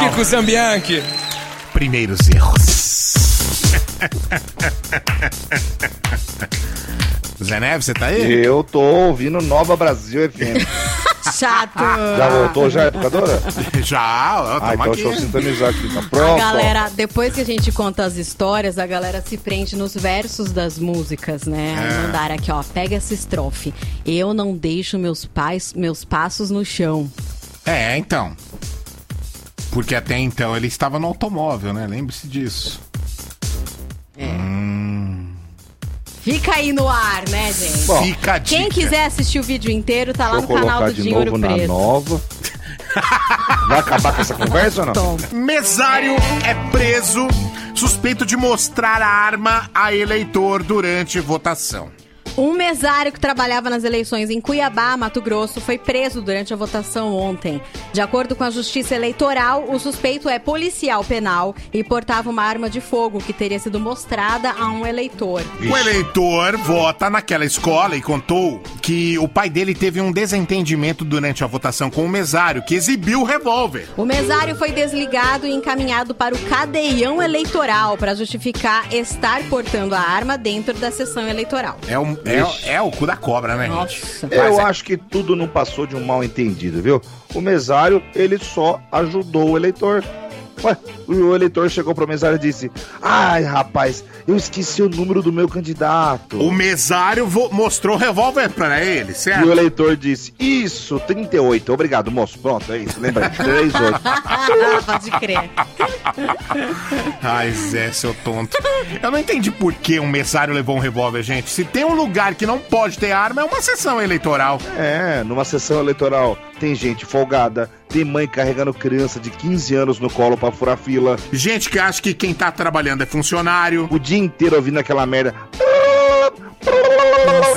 Kiko Zambianchi. Primeiros erros. Zé Neves, você tá aí? Eu tô ouvindo Nova Brasil FM. Chato. Já voltou já, educadora? Já, ó, Ah, então aqui. deixa eu sintonizar aqui. Tá A pronto? galera, depois que a gente conta as histórias, a galera se prende nos versos das músicas, né? Aí É. Mandaram aqui, ó, pega essa estrofe. Eu não deixo meus pais, meus passos no chão. É, então. Porque até então ele estava no automóvel, né? Lembre-se disso. Fica aí no ar, né, gente? Bom, Fica a Quem dica. quiser assistir o vídeo inteiro, tá lá Vou no canal colocar do de Dinho novo Ouro na Preto. nova. Vai acabar com essa conversa ou não? Tom. Mesário é preso suspeito de mostrar a arma a eleitor durante votação. Um mesário que trabalhava nas eleições em Cuiabá, Mato Grosso, foi preso durante a votação ontem. De acordo com a Justiça Eleitoral, o suspeito é policial penal e portava uma arma de fogo que teria sido mostrada a um eleitor. O eleitor vota naquela escola e contou que o pai dele teve um desentendimento durante a votação com o mesário, que exibiu o revólver. O mesário foi desligado e encaminhado para o cadeião eleitoral para justificar estar portando a arma dentro da sessão eleitoral. É, um, é, é o cu da cobra, né, gente? Eu Mas é- acho que tudo não passou de um mal entendido, viu? O mesário, ele só ajudou o eleitor. Ué, o eleitor chegou pro mesário e disse: Ai, rapaz, eu esqueci o número do meu candidato. O mesário mostrou o revólver pra ele, E certo? o eleitor disse: Isso, 38. Obrigado, moço. Pronto, é isso. Lembra? 38. Pode crer. Ai, Zé, seu tonto. Eu não entendi por que um mesário levou um revólver, gente. Se tem um lugar que não pode ter arma, é uma sessão eleitoral. É, numa sessão eleitoral tem gente folgada, tem mãe carregando criança de 15 anos no colo pra furar fila. Gente que acha que quem tá trabalhando é funcionário. O dia inteiro ouvindo aquela merda.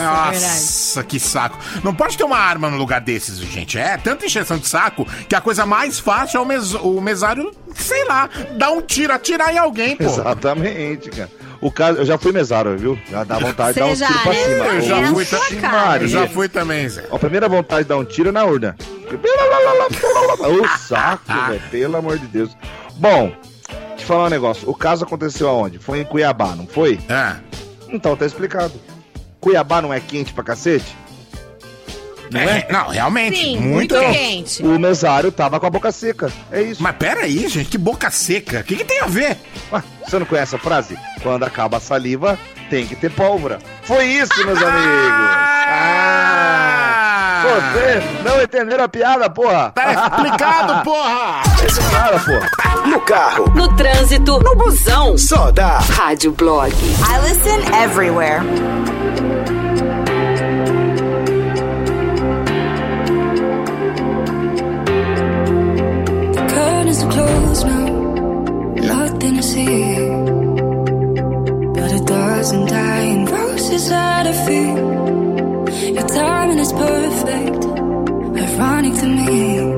Nossa, que saco. Não pode ter uma arma no lugar desses, gente. É tanta encheção de saco que a coisa mais fácil é o, mes o mesário, sei lá, dar um tiro, atirar em alguém, pô. Exatamente, cara. O caso, eu já fui mesário, viu? Já dá vontade de dar já, tiros pra né? cima. Eu já É fui, ta- eu já fui também, Zé. A primeira vontade de dar um tiro é na urna. O saco, velho. Pelo amor de Deus. Bom, te falar um negócio. O caso aconteceu aonde? Foi em Cuiabá, não foi? É. Então, tá explicado. Cuiabá não é quente pra cacete? Não é? Não, realmente. Sim, muito. muito quente. O mesário tava com a boca seca. É isso. Mas pera aí, gente, que boca seca. O que, que tem a ver? Ué, você não conhece a frase? Quando acaba a saliva, tem que ter pólvora. Foi isso, meus amigos. Ah! Você não entenderam a piada, porra? Tá explicado, porra! Nada, porra. No carro, No trânsito, no busão. só dá. Rádio Blog. I listen everywhere. Curtains are closed now, nothing to see. But a dozen dying roses at her feet. Your timing is perfect, ironic to me.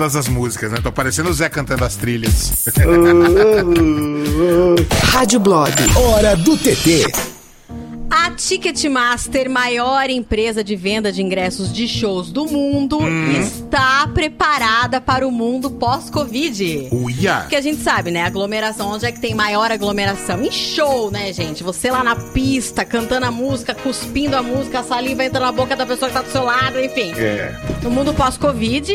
Todas as músicas, né? Tô parecendo o Zé cantando as trilhas. Rádio Blog. Hora do TT. A Ticketmaster, maior empresa de venda de ingressos de shows do mundo, está preparada para o mundo pós-Covid. Uia! Porque a gente sabe, né? Aglomeração, onde é que tem maior aglomeração? Em show, né, gente? Você lá na pista, cantando a música, cuspindo a música, a saliva entra na boca da pessoa que tá do seu lado, enfim. É. No mundo pós-Covid,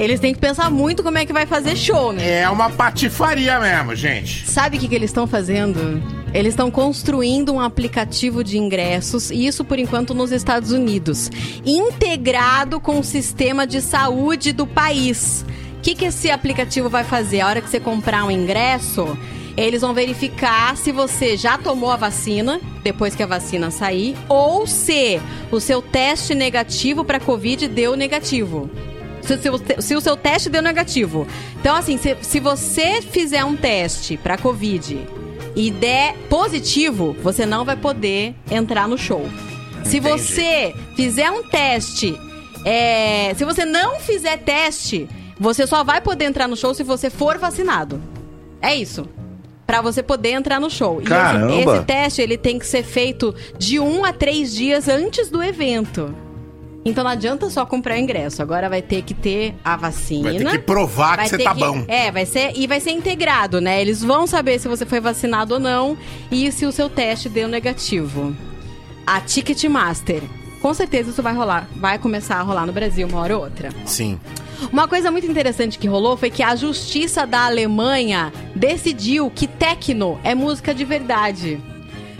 eles têm que pensar muito como é que vai fazer show, né? É uma patifaria mesmo, gente. Sabe o que, que eles estão fazendo? Eles estão construindo um aplicativo de ingressos, e isso por enquanto nos Estados Unidos, integrado com o sistema de saúde do país. O que, que esse aplicativo vai fazer? A hora que você comprar um ingresso, eles vão verificar se você já tomou a vacina, depois que a vacina sair, ou se o seu teste negativo para Covid deu negativo. Se, se o- se o seu teste deu negativo. Então, assim, se, se você fizer um teste para Covid e der positivo, você não vai poder entrar no show. Se Entendi. você fizer um teste, é, se você não fizer teste, você só vai poder entrar no show se você for vacinado. É isso. Pra você poder entrar no show. E esse- Caramba! esse teste ele tem que ser feito de um a três dias antes do evento. Então não adianta só comprar ingresso. Agora vai ter que ter a vacina. Vai ter que provar que você tá bom. É, vai ser e vai ser integrado, né? Eles vão saber se você foi vacinado ou não e se o seu teste deu negativo. A Ticketmaster. Com certeza isso vai rolar, vai começar a rolar no Brasil uma hora ou outra. Sim. Uma coisa muito interessante que rolou foi que a justiça da Alemanha decidiu que techno é música de verdade.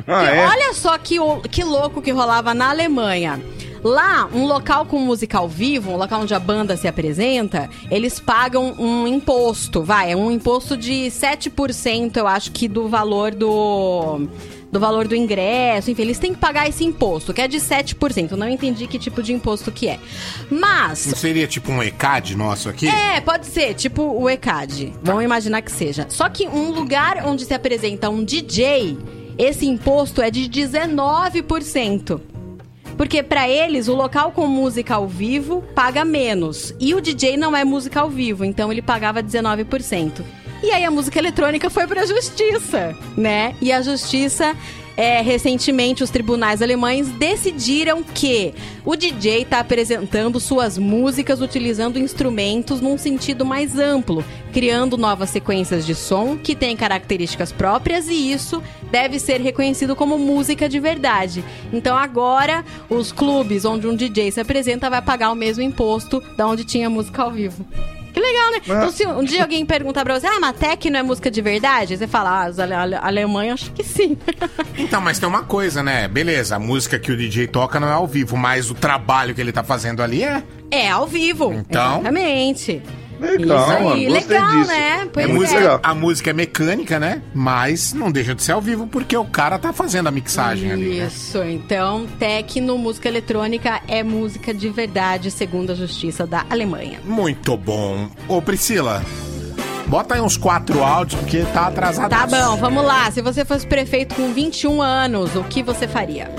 Ah, é? Olha só que, que louco que rolava na Alemanha. Lá, um local com música ao vivo, um local onde a banda se apresenta, eles pagam um imposto, vai, é um imposto de 7%, eu acho que do valor do do valor do ingresso, enfim, eles têm que pagar esse imposto, que é de 7%. Eu não entendi que tipo de imposto que é. Mas Não seria tipo um ECAD nosso aqui? é, pode ser, tipo o ECAD. Vamos imaginar que seja. Só que um lugar onde se apresenta um DJ, esse imposto é de 19%. Porque pra eles, o local com música ao vivo paga menos. E o DJ não é música ao vivo, então ele pagava 19%. E aí a música eletrônica foi pra justiça, né? E a justiça é, recentemente os tribunais alemães decidiram que o DJ está apresentando suas músicas utilizando instrumentos num sentido mais amplo, criando novas sequências de som que têm características próprias e isso deve ser reconhecido como música de verdade. Então agora os clubes onde um DJ se apresenta vai pagar o mesmo imposto da onde tinha música ao vivo. Que legal, né? Então, se um dia alguém perguntar pra você, ah, mas techno é música de verdade? Você fala, ah, ale- ale- Alemanha, acho que sim. Então, mas tem uma coisa, né? Beleza, a música que o DJ toca não é ao vivo, mas o trabalho que ele tá fazendo ali é. É ao vivo. Então? Exatamente. Legal, Isso aí, mano. Gostei legal, disso. né? Pois a, é. música, a música é mecânica, né? Mas não deixa de ser ao vivo porque o cara tá fazendo a mixagem ali. Né? Isso, então, techno, música eletrônica é música de verdade, segundo a justiça da Alemanha. Muito bom. Ô, Priscila, bota aí uns quatro áudios porque tá atrasado. Tá bom, vamos lá. Se você fosse prefeito com 21 anos, o que você faria?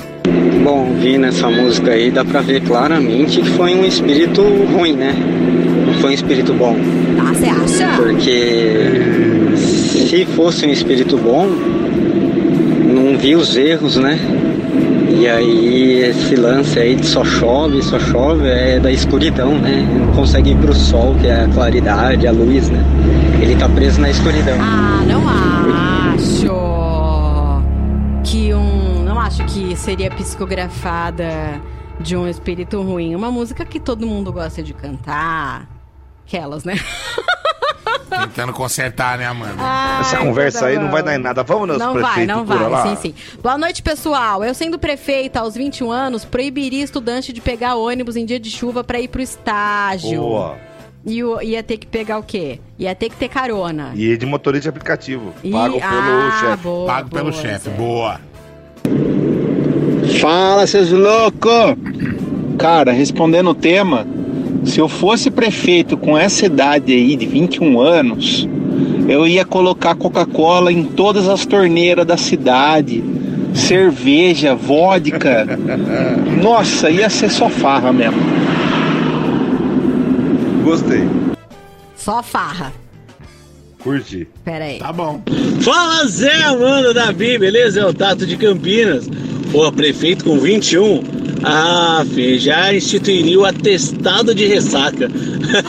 Bom, ouvindo essa música aí, dá pra ver claramente que foi um espírito ruim, né? Foi um espírito bom. Ah, você acha? Porque se fosse um espírito bom, não via os erros, né? E aí esse lance aí de só chove, só chove é da escuridão, né? Não consegue ir pro sol, que é a claridade, a luz, né? Ele tá preso na escuridão. Ah, não acho que um. Não acho que seria psicografada de um espírito ruim. Uma música que todo mundo gosta de cantar. Aquelas, né? Tentando consertar, né, Amanda? Essa Ai, conversa aí não vai dar em nada. Vamos nos Não vai, não vai, lá. sim, sim. Boa noite, pessoal. Eu sendo prefeita aos 21 anos, proibiria estudante de pegar ônibus em dia de chuva pra ir pro estágio. Boa. E o- ia ter que pegar o quê? Ia ter que ter carona. E de motorista de aplicativo. E- Pago pelo ah, chefe. boa, Pago pelo boa, chefe, Zé. boa. Fala, seus loucos! Cara, respondendo o tema, se eu fosse prefeito com essa idade aí de 21 anos, eu ia colocar Coca-Cola em todas as torneiras da cidade, cerveja, vodka. Nossa, ia ser só farra mesmo. Gostei. Só farra. Curti. Pera aí. Tá bom. Fala Zé, mano Davi, beleza? É o Tato de Campinas. Pô, prefeito com 21. Ah, Fê, já instituiria o atestado de ressaca.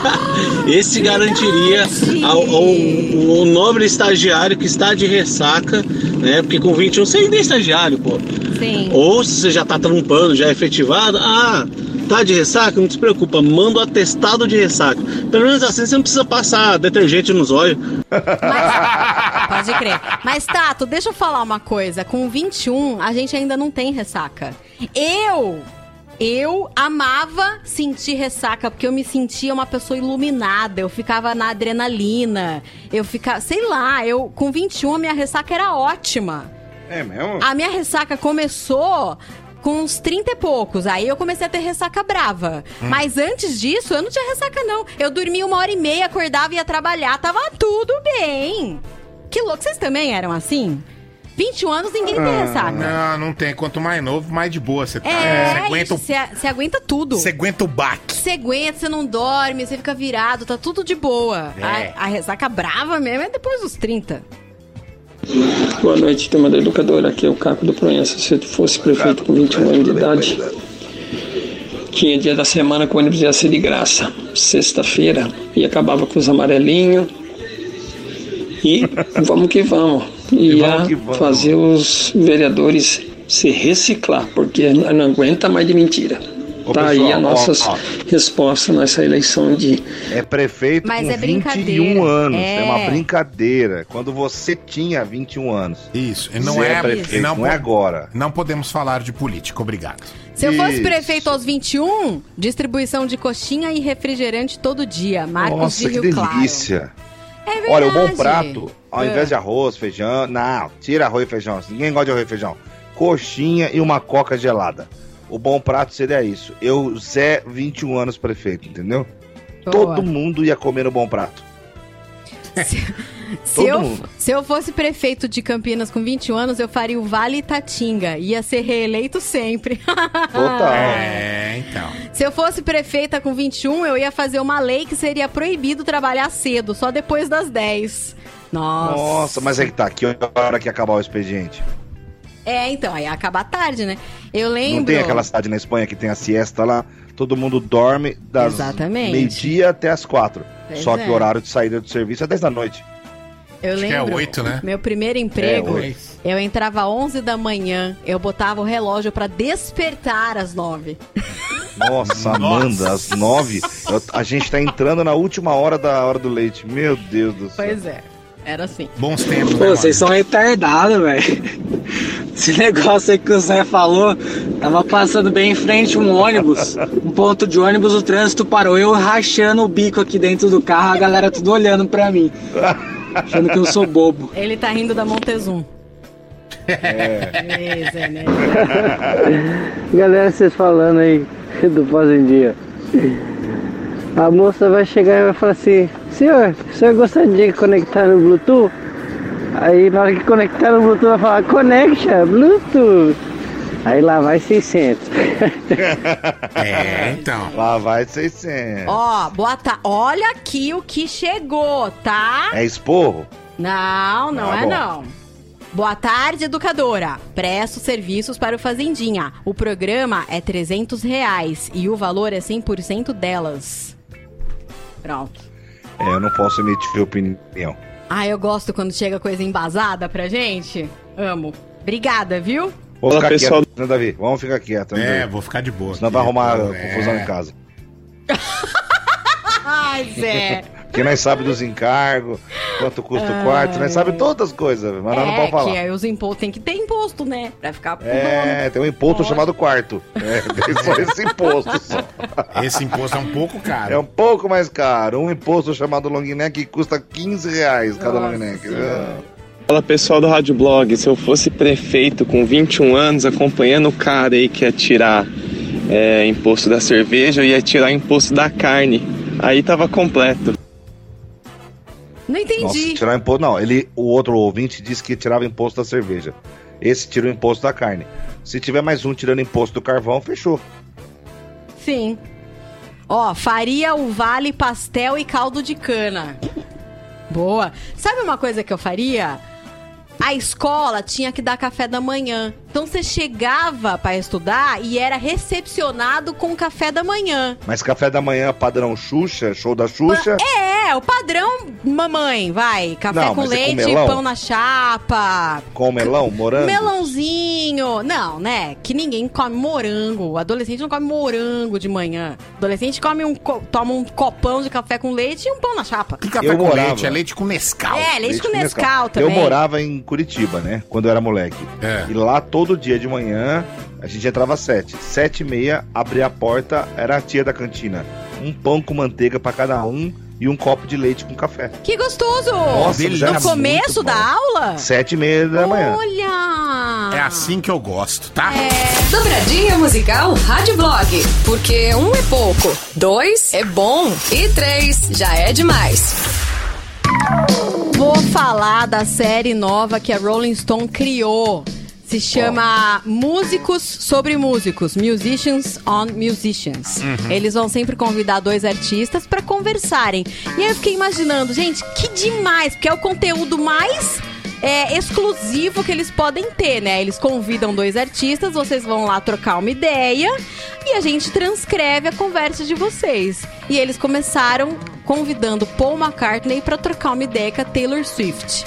Esse garantiria ao, ao- ao nobre estagiário que está de ressaca, né? Porque com 21 você ainda é estagiário, pô. Sim. Ou se você já tá trampando, já é efetivado, ah, tá de ressaca? Não se preocupa, manda o atestado de ressaca. Pelo menos assim você não precisa passar detergente nos olhos. Pode crer. Mas, Tato, deixa eu falar uma coisa. Com 21, a gente ainda não tem ressaca. Eu. Eu amava sentir ressaca, porque eu me sentia uma pessoa iluminada, eu ficava na adrenalina, eu ficava, sei lá, eu com 21 a minha ressaca era ótima. É mesmo? A minha ressaca começou com uns 30 e poucos. Aí eu comecei a ter ressaca brava. Hum. Mas antes disso, eu não tinha ressaca, não. Eu dormia uma hora e meia, acordava e ia trabalhar. Tava tudo bem. Que louco, vocês também eram assim? 21 anos, ninguém tem ressaca. Não, não tem. Quanto mais novo, mais de boa você tá. É, Você aguenta, o- você aguenta tudo. você aguenta o baque. Você aguenta, você não dorme, você fica virado, tá tudo de boa. É. A, a ressaca brava mesmo é depois dos 30. Boa noite, turma da educadora. Aqui é o Caco do Proença. Se eu fosse prefeito com 21 anos de idade, tinha dia da semana que o ônibus ia ser de graça. Sexta-feira e acabava com os amarelinhos. E vamos que vamos. Ia fazer os vereadores se reciclar, porque não aguenta mais de mentira. Ô, tá aí a nossa ó. resposta nessa eleição de É prefeito Mas com é 21 brincadeira. anos. É. É. uma brincadeira. Quando você tinha 21 anos. Isso. E não Você é, prefeito, e não, po- é agora. Não podemos falar de política, obrigado. Se eu fosse Isso. prefeito aos 21, distribuição de coxinha e refrigerante todo dia. Marcos Nossa, de que Rio Claro. delícia. É verdade. Olha, o bom prato, ao É. invés de arroz, feijão. Não, tira arroz e feijão. Ninguém gosta de arroz e feijão. Coxinha e uma coca gelada. O bom prato seria isso. Eu, Zé, 21 anos prefeito, entendeu? Boa. Todo mundo ia comer no bom prato. Se todo eu, mundo. se eu fosse prefeito de Campinas com 21 anos, eu faria o Vale Itatinga. Ia ser reeleito sempre. Total. É, então. Se eu fosse prefeita com 21, eu ia fazer uma lei que seria proibido trabalhar cedo, só depois das 10. Nossa. Nossa, mas é que tá. Que hora que acabar o expediente? É, então, aí ia acabar tarde, né? Eu lembro. Não tem aquela cidade na Espanha que tem a siesta lá? Todo mundo dorme das meio-dia até as quatro. Pois Só é. que o horário de saída do serviço é 10 da noite. Eu Acho que é lembro. oito, né? Meu primeiro emprego, É, eu entrava às 11 da manhã, eu botava o relógio pra despertar às 9. Nossa, Amanda, às nove. eu- a gente tá entrando na última hora da hora do leite. Meu Deus do céu. Pois é, era assim. Bons tempos, Pô, vocês são retardados, velho. Esse negócio aí que o Zé falou, tava passando bem em frente um ônibus, um ponto de ônibus, o trânsito parou, eu rachando o bico aqui dentro do carro, a galera tudo olhando pra mim, achando que eu sou bobo. Ele tá rindo da Montezum. É. Né? Galera, vocês falando aí do pós-em-dia. A moça vai chegar e vai falar assim: Senhor, o senhor gostaria de conectar no Bluetooth? Aí na hora que conectar no Bluetooth vai falar: Connection, Bluetooth. Aí lá vai 600. É, então. Lá vai 600. Ó, boa tarde. Olha aqui o que chegou, tá? É esporro? Não, não Ah, é bom. não. Boa tarde, educadora. Presto serviços para o Fazendinha. O programa é 300 reais e o valor é 100% delas. Pronto. É, eu não posso emitir opinião. Ah, eu gosto quando chega coisa embasada pra gente. Amo. Obrigada, viu? Vamos Olá, ficar pessoal. quieto, né, Davi? Vamos ficar quieto, né, É, vou ficar de boa. Senão vai arrumar É. confusão em casa. Ai, Zé. Porque nós sabe dos encargos, quanto custa o quarto, nós sabe todas as coisas, mas nós não é, pode falar. que aí os impostos tem que ter imposto, né? Pra ficar É, tem um imposto chamado quarto. É, tem só esse imposto só. Esse imposto é um pouco caro. É um pouco mais caro. Um imposto chamado long neck que custa 15 reais cada long neck. Fala pessoal do Rádio Blog, se eu fosse prefeito com 21 anos, acompanhando o cara aí que ia tirar é, imposto da cerveja, eu ia tirar imposto da carne. Aí tava completo. Não Nossa, entendi. tirar imposto. Não, ele, o outro ouvinte disse que tirava imposto da cerveja. Esse tira o imposto da carne. Se tiver mais um tirando imposto do carvão, fechou. Sim. Ó, faria o vale pastel e caldo de cana. Boa. Sabe uma coisa que eu faria? A escola tinha que dar café da manhã. Então você chegava pra estudar e era recepcionado com café da manhã. Mas café da manhã padrão Xuxa, show da Xuxa. É, o padrão mamãe, vai. Café Não, com é com leite, melão? pão na chapa. Com melão, morango. Melãozinho. Não, né? Que ninguém come morango. O adolescente não come morango de manhã. O adolescente come um, toma um copão de café com leite e um pão na chapa. Que café Eu com morava- leite? É leite com Nescau. É, leite com Nescau também. Eu morava em Curitiba, né? Quando eu era moleque. É. E lá todo dia de manhã a gente entrava às sete. Sete e meia, abria a porta, era a tia da cantina. Um pão com manteiga pra cada um e um copo de leite com café. Que gostoso! Nossa, no começo da aula? Sete e meia da manhã. Olha! É assim que eu gosto, tá? Dobradinha musical Rádio Blog. Porque um é pouco, dois é bom e três já é demais. Vou falar da série nova que a Rolling Stone criou. Se chama Músicos sobre Músicos, Musicians on Musicians. Uhum. Eles vão sempre convidar dois artistas pra conversarem. E aí eu fiquei imaginando, gente, que demais, porque é o conteúdo mais é, exclusivo que eles podem ter, né? Eles convidam dois artistas, vocês vão lá trocar uma ideia e a gente transcreve a conversa de vocês. E eles começaram convidando Paul McCartney pra trocar uma ideia com a Taylor Swift.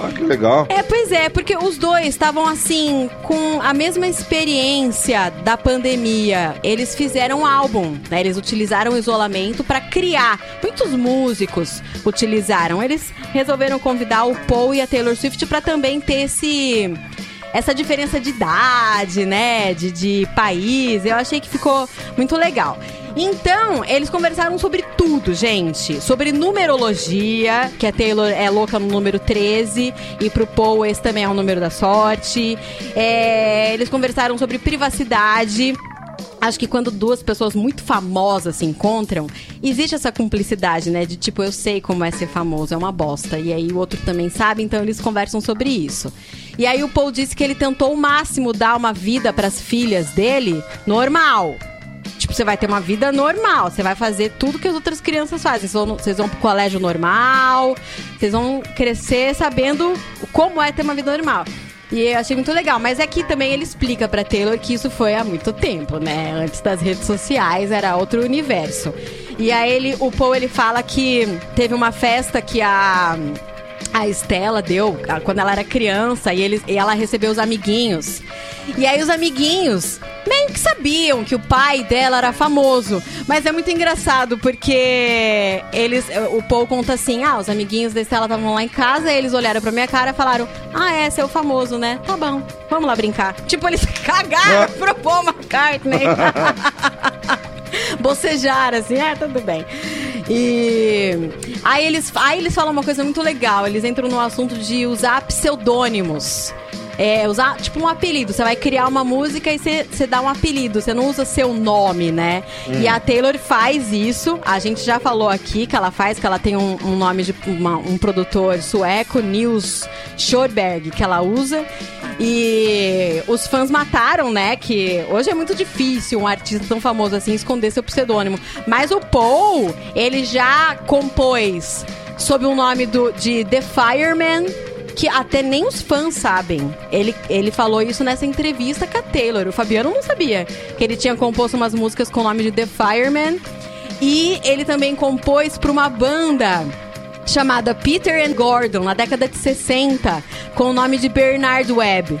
Ah, que legal. É, pois é, porque os dois estavam assim, com a mesma experiência da pandemia. Eles fizeram um álbum, né? Eles utilizaram o isolamento para criar. Muitos músicos utilizaram. Eles resolveram convidar o Paul e a Taylor Swift para também ter esse essa diferença de idade, né? De, de país. Eu achei que ficou muito legal. Então, eles conversaram sobre tudo, gente. Sobre numerologia, que a Taylor é louca no número 13, e pro Paul esse também é o número da sorte. É, eles conversaram sobre privacidade. Acho que quando duas pessoas muito famosas se encontram, existe essa cumplicidade, né? De tipo, eu sei como é ser famoso, é uma bosta. E aí o outro também sabe, então eles conversam sobre isso. E aí o Paul disse que ele tentou o máximo dar uma vida pras filhas dele normal. Tipo, você vai ter uma vida normal, você vai fazer tudo que as outras crianças fazem. Vocês vão, vão pro colégio normal, vocês vão crescer sabendo como é ter uma vida normal. E eu achei muito legal, mas aqui também ele explica pra Taylor que isso foi há muito tempo, né? Antes das redes sociais era outro universo. E aí ele, o Paul ele fala que teve uma festa que a a Estela deu quando ela era criança e, eles, e ela recebeu os amiguinhos. E aí os amiguinhos meio que sabiam que o pai dela era famoso. Mas é muito engraçado porque eles. O Paul conta assim: ah, os amiguinhos da Estela estavam lá em casa, e eles olharam pra minha cara e falaram: Ah, é, seu famoso, né? Tá bom, vamos lá brincar. Tipo, eles cagaram pro Paul McCartney. bocejar, assim, é, tudo bem. E aí eles, aí eles falam uma coisa muito legal, eles entram no assunto de usar pseudônimos. É, usar, tipo, um apelido. Você vai criar uma música e você você dá um apelido. Você não usa seu nome, né? Hum. E a Taylor faz isso. A gente já falou aqui que ela faz, que ela tem um, um nome de uma- um produtor sueco, Nils Schorberg, que ela usa. E os fãs mataram, né? Que hoje é muito difícil um artista tão famoso assim esconder seu pseudônimo. Mas o Paul, ele já compôs sob o nome do, de The Fireman, que até nem os fãs sabem. Ele, ele falou isso nessa entrevista com a Taylor. O Fabiano não sabia que ele tinha composto umas músicas com o nome de The Fireman. E ele também compôs para uma banda chamada Peter and Gordon, na década de 60, com o nome de Bernard Webb.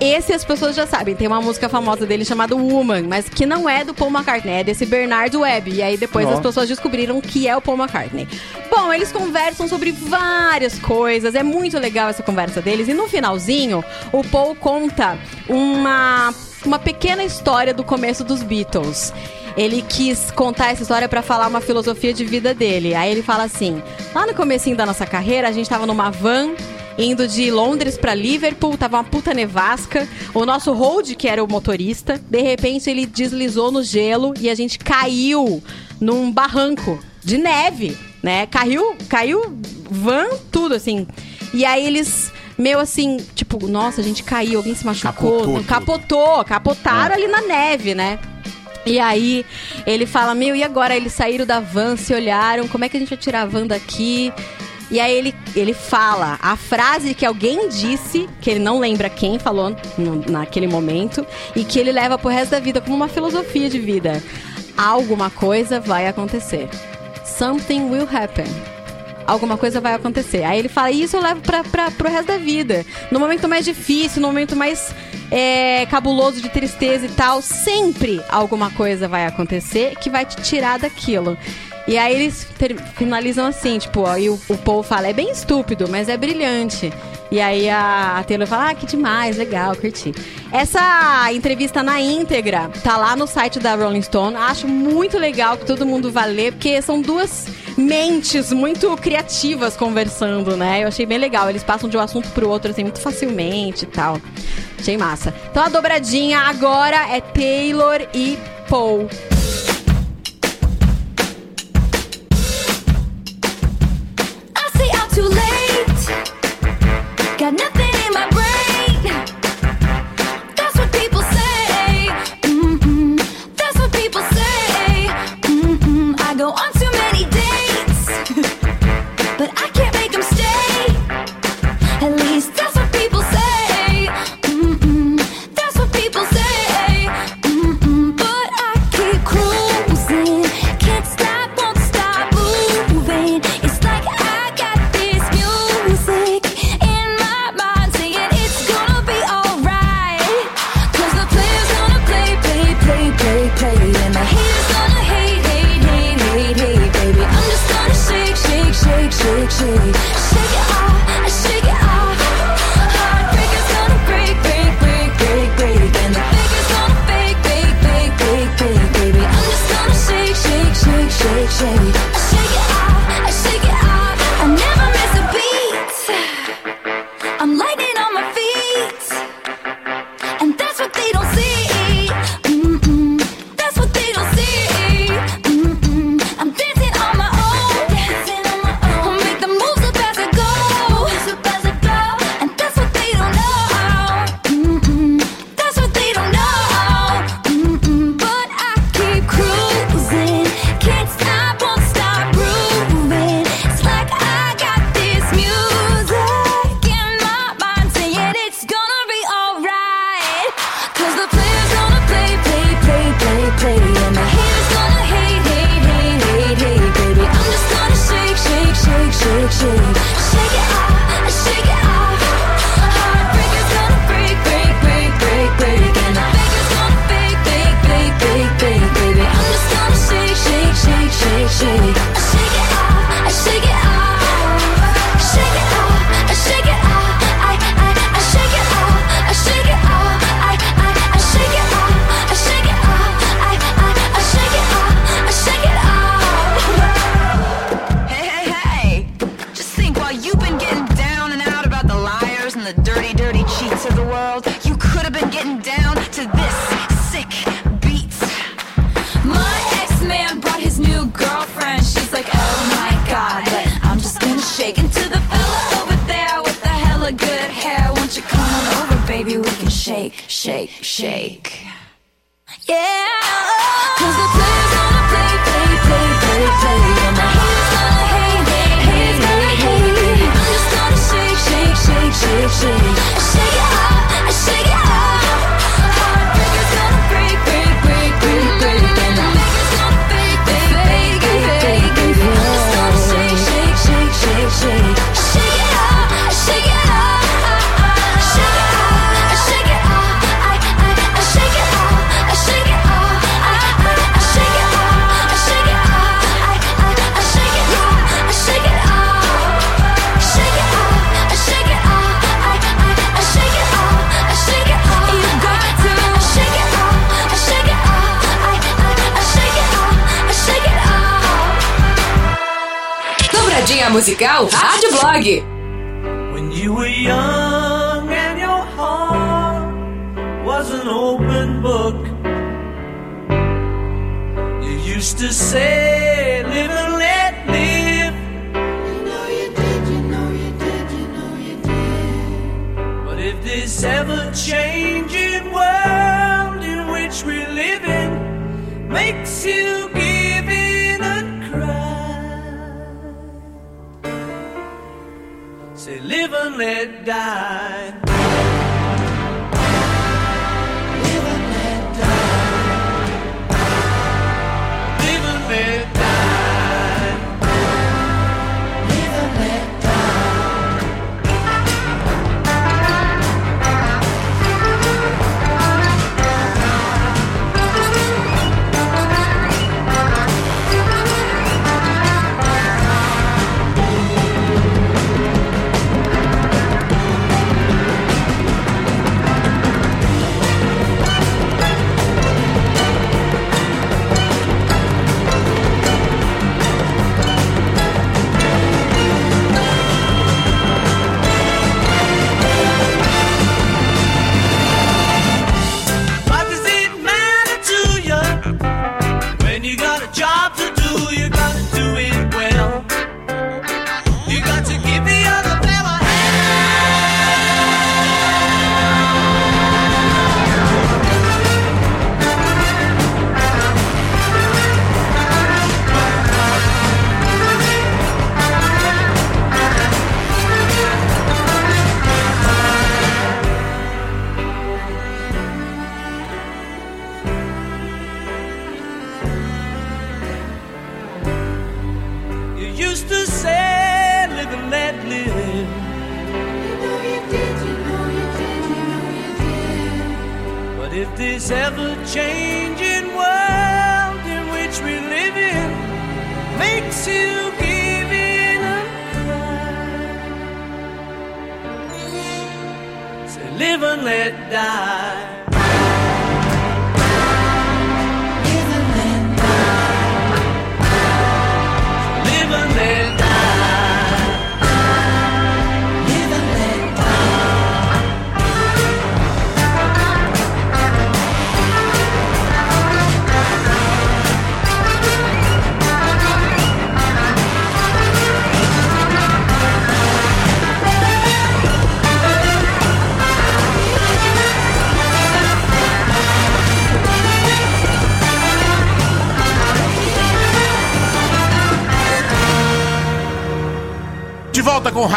Esse as pessoas já sabem, tem uma música famosa dele chamada Woman, mas que não é do Paul McCartney, é desse Bernard Webb. E aí depois Nossa. as pessoas descobriram que é o Paul McCartney. Bom, eles conversam sobre várias coisas, é muito legal essa conversa deles. E no finalzinho, o Paul conta uma, uma pequena história do começo dos Beatles. Ele quis contar essa história pra falar uma filosofia de vida dele. Aí ele fala assim: lá no comecinho da nossa carreira, a gente tava numa van indo de Londres para Liverpool, tava uma puta nevasca. O nosso hold, que era o motorista, de repente ele deslizou no gelo e a gente caiu num barranco de neve, né? Caiu, caiu van, tudo assim. E aí eles meu assim, tipo, nossa, a gente caiu, alguém se machucou, capotou, capotou capotaram é. ali na neve, né? E aí ele fala, meu, e agora? Eles saíram da van, se olharam, como é que a gente vai tirar a van daqui? E aí ele, ele fala a frase que alguém disse, que ele não lembra quem falou no, naquele momento, e que ele leva pro resto da vida como uma filosofia de vida. Alguma coisa vai acontecer. Something will happen alguma coisa vai acontecer. Aí ele fala, e isso eu levo pra, pra, pro resto da vida. No momento mais difícil, no momento mais é, cabuloso de tristeza e tal, sempre alguma coisa vai acontecer que vai te tirar daquilo. E aí eles finalizam assim, tipo, ó, e o, o Paul fala, é bem estúpido, mas é brilhante. E aí a, a Taylor fala, ah, que demais, legal, curti. Essa entrevista na íntegra tá lá no site da Rolling Stone. Acho muito legal que todo mundo vá ler, porque são duas mentes muito criativas conversando, né? Eu achei bem legal. Eles passam de um assunto pro outro, assim, muito facilmente e tal. Achei massa. Então a dobradinha agora é Taylor e Paul. musical Rádio Blog.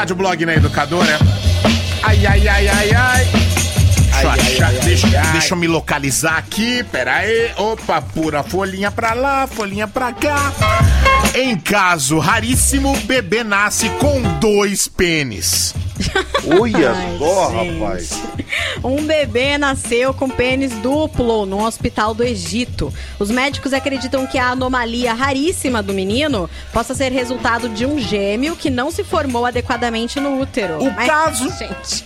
Rádio Blog na Educadora. Ai, ai, ai, ai, ai. Deixa eu, Ai, achar- ai, ai, deixa, ai. deixa eu me localizar aqui. Pera aí. Opa, pura folhinha pra lá, folhinha pra cá. Em caso raríssimo, bebê nasce com dois pênis. Olha só, rapaz. Um bebê nasceu com pênis duplo num hospital do Egito. Os médicos acreditam que a anomalia raríssima do menino possa ser resultado de um gêmeo que não se formou adequadamente no útero. O Mas, caso- Gente,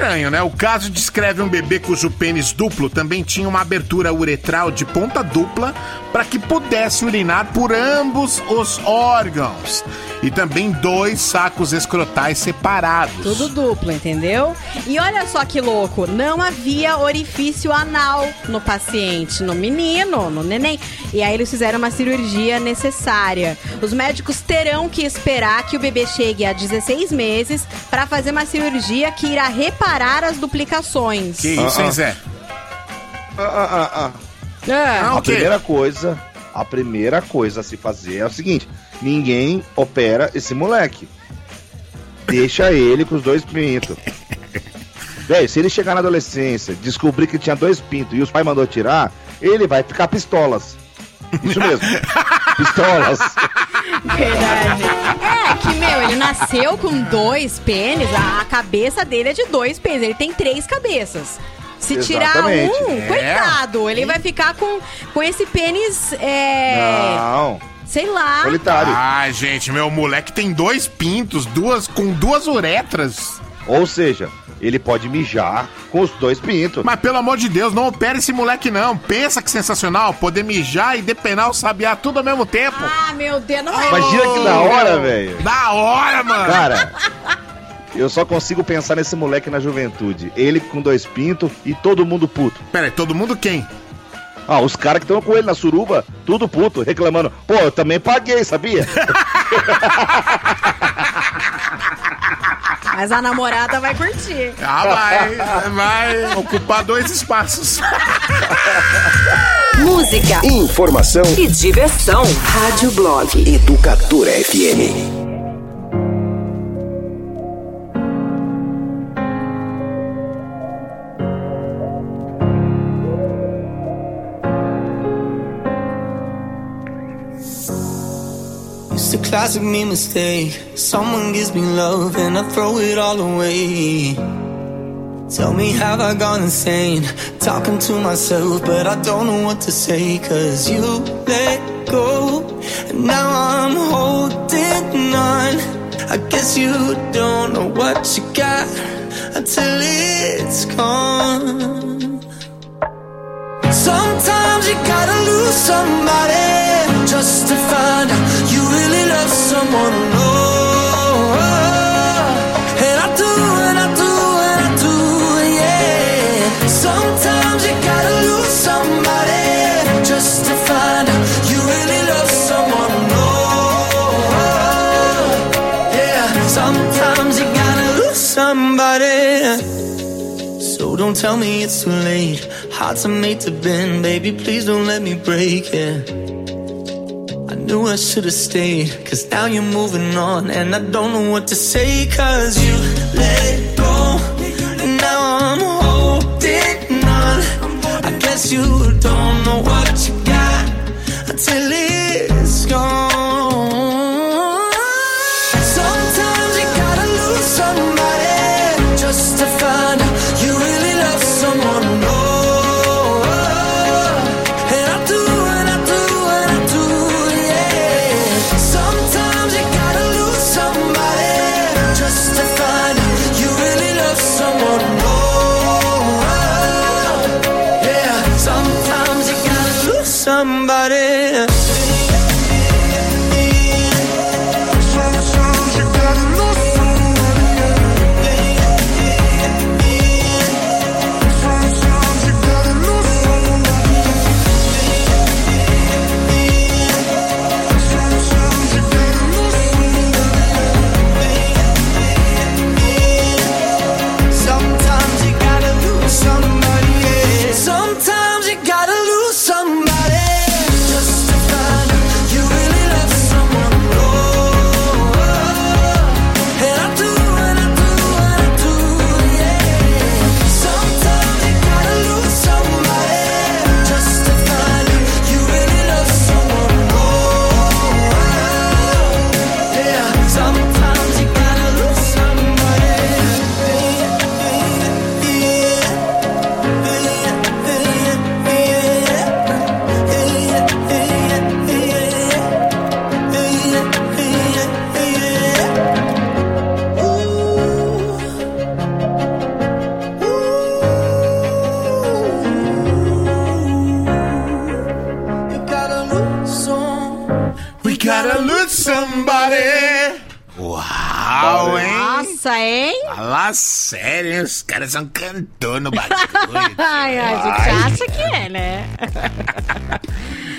Estranho, né? O caso descreve um bebê cujo pênis duplo também tinha uma abertura uretral de ponta dupla para que pudesse urinar por ambos os órgãos. E também dois sacos escrotais separados. tudo duplo, entendeu? E olha só que louco, não havia orifício anal no paciente, no menino, no neném. E aí eles fizeram uma cirurgia necessária. Os médicos terão que esperar que o bebê chegue a 16 meses para fazer uma cirurgia que irá reparar as duplicações. Que isso, Ah, hein, ah. Zé? Ah, ah, ah, ah. É. Ah, a o quê? primeira coisa, a primeira coisa a se fazer é o seguinte: ninguém opera esse moleque. Deixa ele com os dois pintos. Véi, se ele chegar na adolescência, descobrir que tinha dois pintos e os pais mandou tirar, ele vai ficar pistolas. Isso mesmo. pistolas. Verdade. Nasceu com dois pênis, a a cabeça dele é de dois pênis, ele tem três cabeças. Se tirar Exatamente. um, É. coitado, ele vai ficar com, com esse pênis, é... Não. Sei lá. Solitário. Ai, gente, meu moleque tem dois pintos, duas com duas uretras. Ou seja, ele pode mijar com os dois pintos. Mas pelo amor de Deus, não opera esse moleque não. Pensa que sensacional, poder mijar e depenar o sabiá tudo ao mesmo tempo. Ah, meu Deus, não é. Imagina que da hora, velho. Da hora, mano. Cara, eu só consigo pensar nesse moleque na juventude. Ele com dois pintos e todo mundo puto. Pera aí, todo mundo quem? Ah, os caras que estão com ele na suruba, tudo puto, reclamando. Pô, eu também paguei, sabia? Mas a namorada vai curtir. Ah, vai, vai ocupar dois espaços. Música, Informação e diversão. Rádio Blog. Educadora FM. Classic me mistake. Someone gives me love and I throw it all away. Tell me, have I gone insane? Talking to myself, but I don't know what to say. Cause you let go, and now I'm holding on. I guess you don't know what you got until it's gone. Sometimes you gotta lose somebody just to find out you really love someone. Oh, and I do, and I do, and I do, yeah. Sometimes you gotta lose somebody just to find out you really love someone. Oh, yeah. Sometimes you gotta lose somebody. So don't tell me it's too late. Hearts are made to bend, baby. Please don't let me break it. I knew I should have stayed, cause now you're moving on, and I don't know what to say, cause you let go. And now I'm holding on. I guess you don't know what you got until it's gone. Caras são cantor no bagulho. Ai, a gente acha que é, né?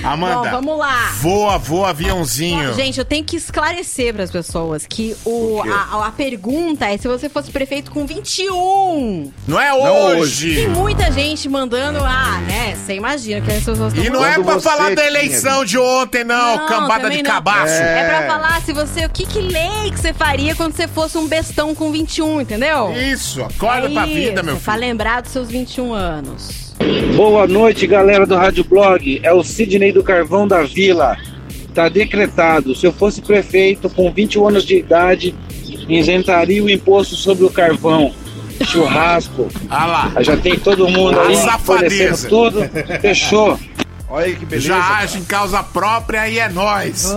Amanda. Bom, vamos lá. Voa, voa, aviãozinho. Gente, eu tenho que esclarecer para as pessoas que o, a, a pergunta é se você fosse prefeito com 21. Não é Tem hoje. muita gente mandando, ah, né? Você imagina que as pessoas E não é pra falar da eleição de ontem, não, cambada também de não. cabaço. É. pra falar se você, o que que lei que você faria quando você fosse um bestão com 21, entendeu? Isso, acorda pra vida, meu filho. Pra lembrar dos seus 21 anos. Boa noite, galera do Rádio Blog. É o Sidney do Carvão da Vila. Tá decretado. Se eu fosse prefeito com 21 anos de idade, isentaria o imposto sobre o carvão. Churrasco. Ah lá. Já tem todo mundo A aí safadeza. fornecendo tudo. Fechou. Olha aí que beleza. Já age em causa própria e é nóis.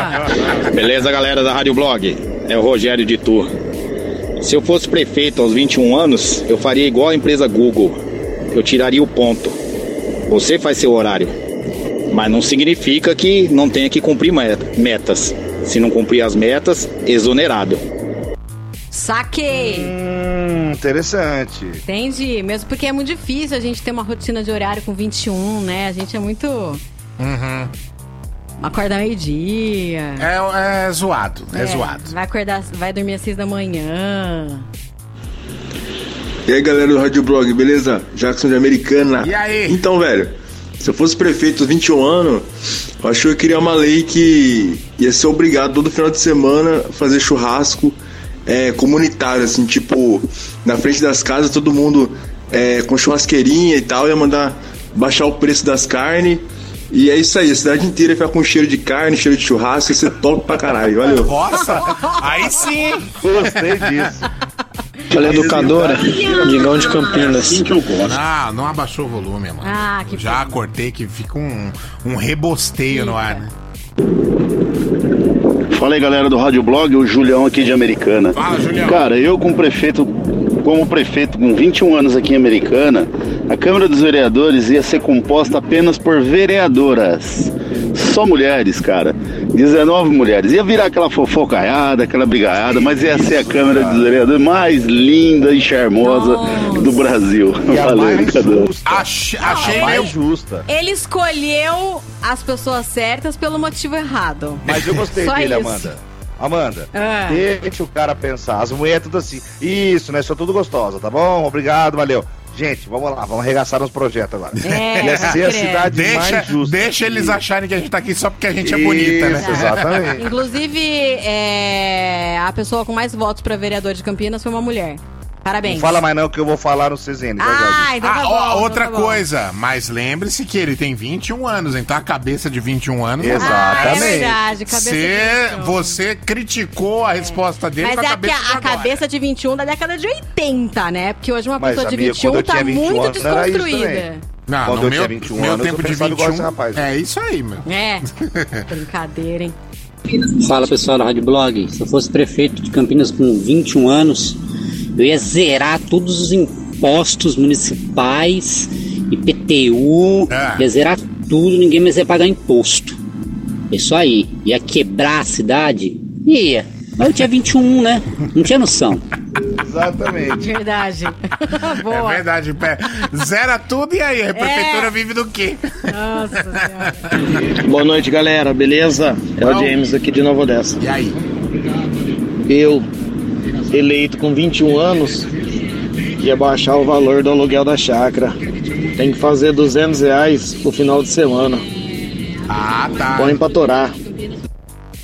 Beleza, galera da Rádio Blog? É o Rogério de Tour. Se eu fosse prefeito aos 21 anos, eu faria igual a empresa Google. Eu tiraria o ponto. Você faz seu horário. Mas não significa que não tenha que cumprir met- metas. Se não cumprir as metas, exonerado. Saquei! Interessante. Entendi. Mesmo porque é muito difícil a gente ter uma rotina de horário com 21, né? A gente é muito. Uhum. Acorda meio-dia. É, é zoado, é, zoado. Vai acordar, vai dormir às 6 da manhã. E aí galera do Rádio Blog, beleza? Jackson de Americana. E aí? Então, velho, se eu fosse prefeito aos 21 anos, eu acho que eu queria uma lei que ia ser obrigado todo final de semana a fazer churrasco é, comunitário, assim, tipo, na frente das casas, todo mundo é, com churrasqueirinha e tal, ia mandar baixar o preço das carnes E é isso aí, a cidade inteira fica com cheiro de carne, cheiro de churrasco, e você top pra caralho, valeu. Nossa, aí sim. Gostei disso. Olha, educadora, Digão de Campinas. Não, não abaixou o volume, mano. Ah, que Já cortei que fica um, um rebosteio no ar, né? Fala aí galera do Rádio Blog, o Julião aqui de Americana. Fala, Julião. Cara, eu como prefeito, como prefeito com 21 anos aqui em Americana, a Câmara dos Vereadores ia ser composta apenas por vereadoras. Só mulheres, cara. 19 mulheres. Ia virar aquela fofocaiada, aquela brigaiada, mas ia ser a Câmara dos Vereadores mais linda e charmosa do Brasil. E Valeu. Ach- achei a mais justa. Ele escolheu as pessoas certas pelo motivo errado. Mas eu gostei Só dele, isso. Amanda. Amanda, Ah. deixa o cara pensar. As mulheres tudo assim. Isso, né? Sou tudo gostosa, tá bom? Obrigado, valeu. Gente, vamos lá, vamos arregaçar nos projetos agora. É, Ia ser a credo. cidade Deixa, mais justa. deixa eles acharem que a gente tá aqui só porque a gente é bonita, né? Isso, exatamente. Inclusive, é, a pessoa com mais votos pra vereador de Campinas foi uma mulher. Parabéns. Não fala mais não que eu vou falar no CZN. já, já Ah, então tá Ah, bom. ó, então outra tá bom. coisa, mas lembre-se que ele tem 21 anos, então a cabeça de 21 anos. Exato. Ah, é Exatamente. verdade, cabeça de Você, 21. você criticou a resposta dele Mas com a é que a, de a cabeça de 21 da década de 80, né? Porque hoje uma Mas, pessoa de amiga, 21 quando eu tá tinha 21 muito anos, desconstruída. Não, Quando no eu meu, tinha 21 meu anos, tempo eu de pensava igual 21. esse rapaz. É isso aí, meu. É. Brincadeira, hein? Fala pessoal da Rádio Blog. Se eu fosse prefeito de Campinas com 21 anos, eu ia zerar todos os impostos municipais, IPTU, Ah. ia zerar tudo, ninguém mais ia pagar imposto. Isso aí. Ia quebrar a cidade? Ia. Mas eu tinha 21, né? Não tinha noção. Exatamente. Verdade. É Boa. verdade, pé. Zera tudo e aí? A prefeitura vive do quê? Nossa senhora. Boa noite, galera. Beleza? É o. James aqui de Nova Odessa. E aí? Eu, eleito com 21 anos, ia baixar o valor do aluguel da chácara. Tem que fazer 200 reais no final de semana. Ah, tá. Põe pra torar.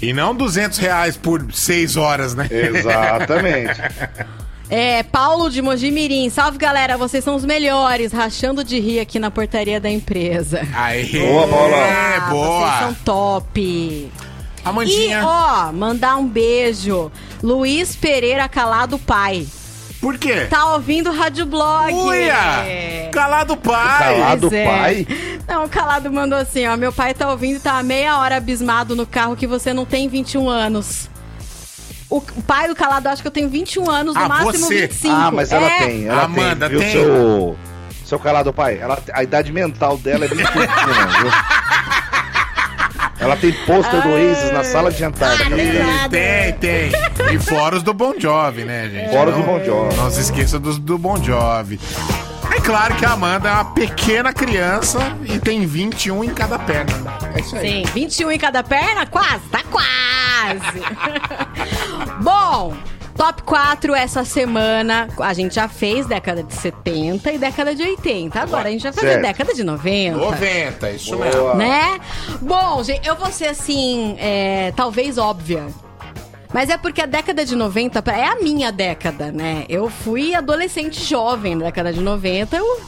E não 200 reais por 6 horas, né? Exatamente. É, Paulo de Mojimirim. Salve, galera. Vocês são os melhores. Rachando de rir aqui na portaria da empresa. Aí. Boa, Paula. É, Ah, boa. Vocês são top. Amandinha. E, ó, mandar um beijo. Luiz Pereira Calado Pai. Por quê? Tá ouvindo o Rádio Blog. Uia! Calado pai! Calado é. pai? Não, o Calado mandou assim, ó. Meu pai tá ouvindo e tá há meia hora abismado no carro que você não tem 21 anos. O pai do Calado acha que eu tenho 21 anos, no Ah, máximo você. 25. Ah, mas ela É, tem. Ela Amanda, tem. viu, tem. Seu, seu calado pai. Ela, a idade mental dela é 25 anos, viu? Ela tem pôster do Oasis na sala de jantar. da casa dela. Tem, tem. E fora os do Bon Jovi, né, gente? Fora os do Bon Jovi. Não se esqueça dos do Bon Jovi. É claro que a Amanda é uma pequena criança e tem 21 em cada perna. É isso aí. Sim, 21 em cada perna? Quase, tá quase. Bom, top 4 essa semana. A gente já fez década de 70 e década de 80. Agora a gente vai fazer Certo. década de 90. 90, isso Boa. mesmo. Né? Bom, gente, eu vou ser assim, é, talvez óbvia. Mas é porque a década de 90 pra- é a minha década, né? Eu fui adolescente jovem na década de 90. Eu,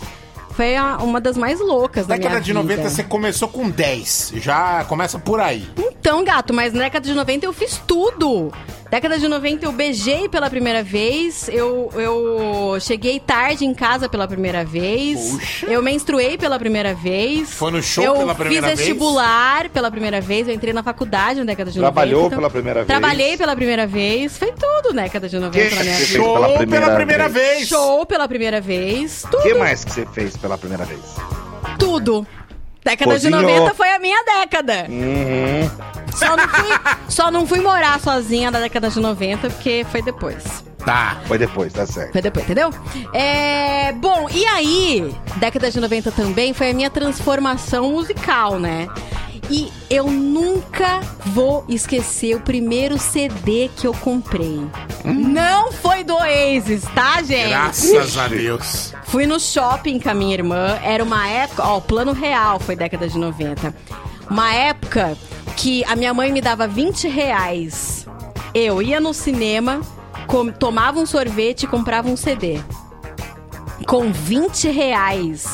foi a- uma das mais loucas da Década minha de vida. 90 você começou com 10. Já começa por aí. Então, gato, mas na década de 90 eu fiz tudo. Década de 90 eu beijei pela primeira vez, eu, eu cheguei tarde em casa pela primeira vez, Puxa. eu menstruei pela primeira vez. Foi no show eu pela primeira fiz vez? vestibular pela primeira vez, eu entrei na faculdade na década de Trabalhou 90. pela primeira vez? Trabalhei pela primeira vez, foi tudo na década de 90 Que na minha vida. Show pela pela primeira primeira, vez. Show pela primeira vez, O tudo, que mais que você fez pela primeira vez? tudo. Década Cozinhou. de 90 foi a minha década. Uhum. Só não, fui, só não fui morar sozinha na década de 90, porque foi depois. Tá. Foi depois, tá certo. Foi depois, entendeu? É. Bom, e aí, década de 90 também foi a minha transformação musical, né? E eu nunca vou esquecer o primeiro CD que eu comprei. Não foi do Oasis, tá, gente? Graças a Deus. Fui no shopping com a minha irmã. Era uma época. Ó, o plano real foi década de 90. Uma época que a minha mãe me dava 20 reais. Eu ia no cinema, tomava um sorvete e comprava um CD. Com 20 reais.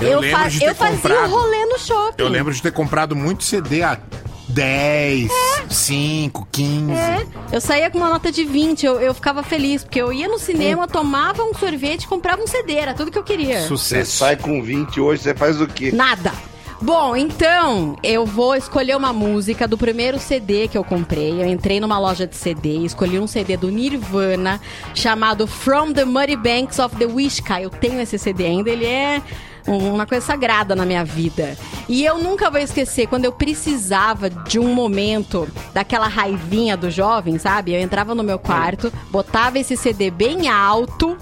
Eu, lembro fa- de ter eu fazia comprado- o rolê no shopping. Eu lembro de ter comprado muito CD a 10, 5, 15. É, eu saía com uma nota de 20, eu, eu ficava feliz, porque eu ia no cinema, tomava um sorvete, comprava um CD, era tudo que eu queria. Você sai com 20 hoje, você faz o quê? Nada. Bom, então eu vou escolher uma música do primeiro CD que eu comprei. Eu entrei numa loja de CD, escolhi um CD do Nirvana chamado From the Muddy Banks of the Wishka. Eu tenho esse CD ainda, ele é um- uma coisa sagrada na minha vida. E eu nunca vou esquecer quando eu precisava de um momento daquela raivinha do jovem, sabe? Eu entrava no meu quarto, botava esse CD bem alto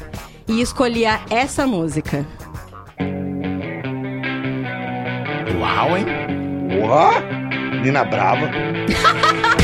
e escolhia essa música. Uau, hein? Porra! Nina Brava.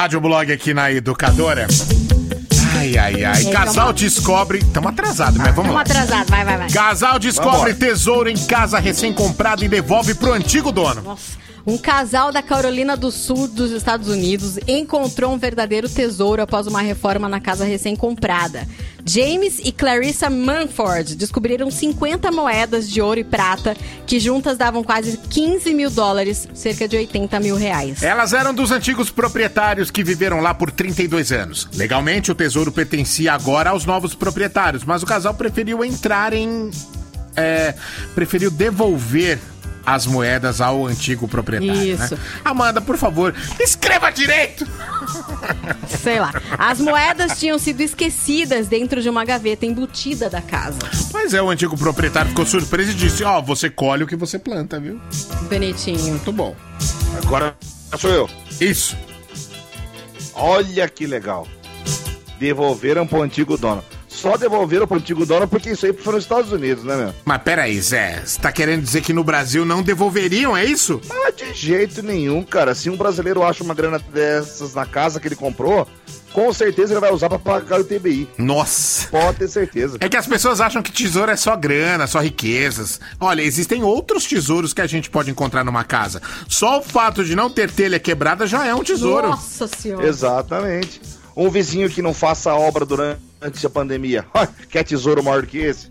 Rádio Blog aqui na Educadora. Ai, ai, ai. Esse Casal uma- descobre. Estamos atrasados, mas vamos Vamos lá. atrasado, vai, vai, vai. Casal descobre Vambora. tesouro em casa recém-comprada e devolve pro antigo dono. Um casal da Carolina do Sul dos Estados Unidos encontrou um verdadeiro tesouro após uma reforma na casa recém-comprada. James e Clarissa Manford descobriram 50 moedas de ouro e prata que juntas davam quase 15 mil dólares, cerca de 80 mil reais. Elas eram dos antigos proprietários que viveram lá por 32 anos. Legalmente, o tesouro pertencia agora aos novos proprietários, mas o casal preferiu entrar em. é, preferiu devolver as moedas ao antigo proprietário. Isso. Né? Amanda, por favor, escreva direito! Sei lá. As moedas tinham sido esquecidas dentro de uma gaveta embutida da casa. Mas é, o antigo proprietário ficou surpreso e disse: Ó, você colhe o que você planta, viu? Bonitinho. Muito bom. Agora sou eu. Isso. Olha que legal. Devolveram pro antigo dono. Só devolveram pro antigo dono porque isso aí foi nos Estados Unidos, né, meu? Mas peraí, Zé, você tá querendo dizer que no Brasil não devolveriam, é isso? Ah, de jeito nenhum, cara. Se um brasileiro acha uma grana dessas na casa que ele comprou, com certeza ele vai usar pra pagar o TBI. Nossa. Pode ter certeza. É que as pessoas acham que tesouro é só grana, só riquezas. Olha, existem outros tesouros que a gente pode encontrar numa casa. Só o fato de não ter telha quebrada já é um tesouro. Nossa senhora. Exatamente. Um vizinho que não faça obra durante a pandemia. Quer tesouro maior do que esse?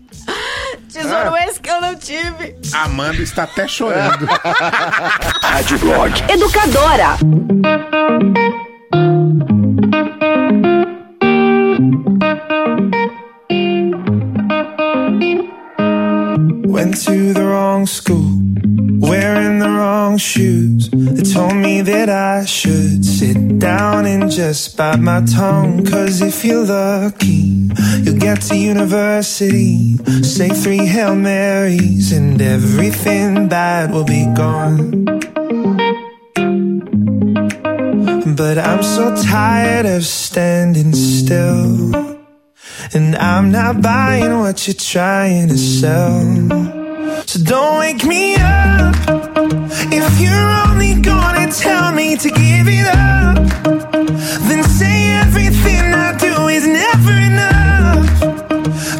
Tesouro esse que eu não tive. Amanda está até chorando. Rádio Blog. Educadora. Went to the wrong school, wearing the wrong shoes. They told me that I should sit down and just bite my tongue. Cause if you're lucky, you'll get to university. Say three Hail Marys, and everything bad will be gone. But I'm so tired of standing still. And I'm not buying what you're trying to sell. So don't wake me up if you're only gonna tell me to give it up. Then say everything I do is never enough.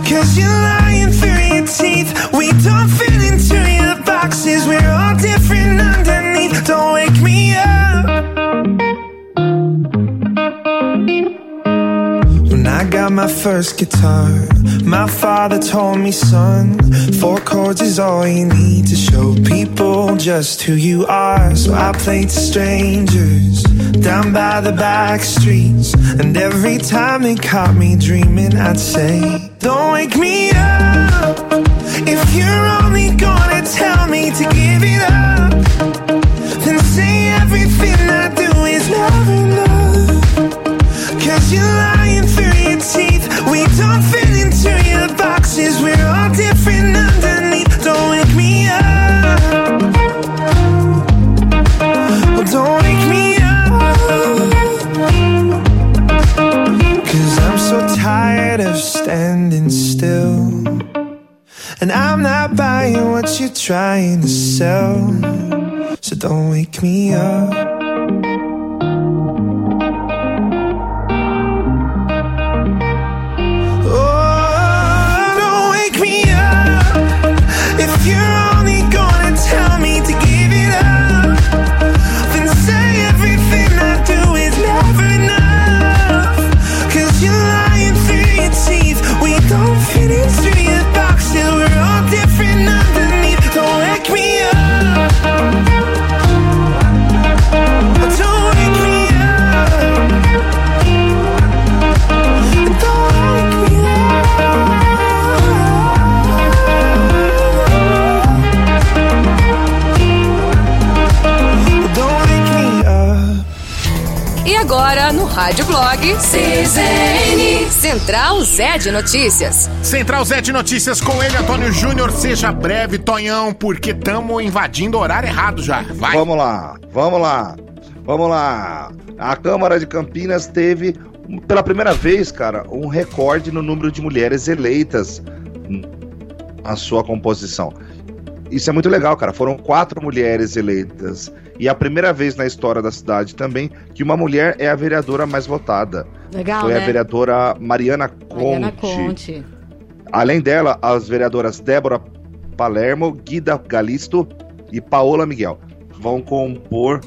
Cause you're lying through your teeth. We don't fit into your boxes. We're all different underneath. Don't wake me up. Got my first guitar, my father told me, son, four chords is all you need to show people just who you are. So I played to strangers down by the back streets. And every time they caught me dreaming, I'd say, Don't wake me up if you're only gonna tell me to give it up. Then say everything I do is never enough. Cause you're lying through your teeth. We don't fit into your boxes. We're all different underneath. Don't wake me up. Well, don't wake me up. Cause I'm so tired of standing still. And I'm not buying what you're trying to sell. So don't wake me up. Rádio Blog, CZN. Central Zé de Notícias. Central Zé de Notícias com ele, Antônio Júnior. Seja breve, Tonhão, porque estamos invadindo o horário errado já. Vai. Vamos lá, vamos lá, vamos lá. A Câmara de Campinas teve, pela primeira vez, cara, um recorde no número de mulheres eleitas na sua composição. Isso é muito legal, cara. Foram quatro mulheres eleitas. E é a primeira vez na história da cidade também que uma mulher é a vereadora mais votada. Legal, Foi né? a vereadora Mariana Conte. Mariana Conte. Além dela, as vereadoras Débora Palermo, Guida Galisto e Paola Miguel vão compor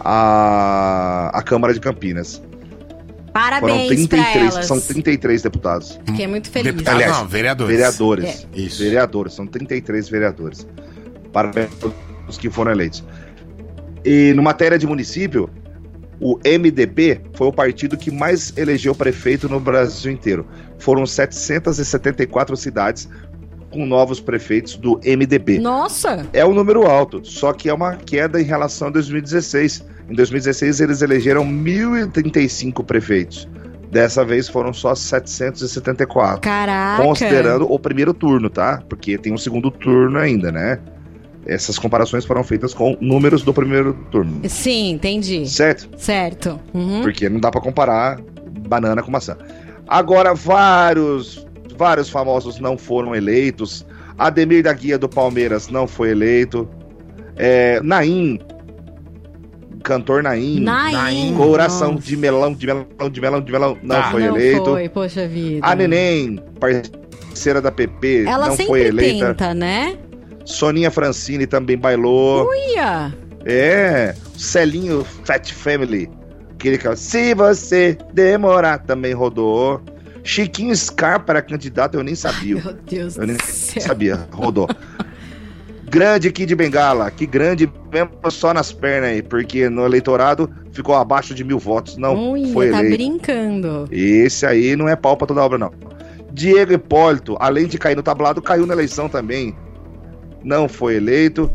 a, a Câmara de Campinas. Parabéns pra elas. são 33 deputados. Fiquei muito feliz. Deputados não, vereadores. Vereadores. É. Isso. Vereadores, são 33 vereadores. Parabéns a os que foram eleitos. E no matéria de município, o MDB foi o partido que mais elegeu prefeito no Brasil inteiro. Foram 774 cidades com novos prefeitos do MDB. Nossa! É um número alto, só que é uma queda em relação a 2016. Em 2016 eles elegeram 1.035 prefeitos. Dessa vez foram só 774. Caraca! Considerando o primeiro turno, tá? Porque tem um segundo turno ainda, né? Essas comparações foram feitas com números do primeiro turno. Sim, entendi. Certo? Certo. Uhum. Porque não dá pra comparar banana com maçã. Agora, vários, vários famosos não foram eleitos. Ademir da Guia do Palmeiras não foi eleito. É, Naim, cantor Naim. Naim, Coração nossa. de melão, de melão, de melão, de melão, não Tá. foi não eleito. foi, poxa vida. A Neném, parceira da PP, Ela não sempre foi eleita. tenta, né? Soninha Francine também bailou. Uia! É, Celinho Fat Family. Aquele que se você demorar também rodou. Chiquinho Scarpa era candidato, eu nem sabia. Meu Deus Eu nem do céu. sabia, rodou. grande Kid Bengala, que grande mesmo só nas pernas aí, porque no eleitorado ficou abaixo de mil votos, não Uia, foi tá eleito. brincando. Esse aí não é pau pra toda obra, não. Diego Hipólito, além de cair no tablado, caiu na eleição também. Não foi eleito.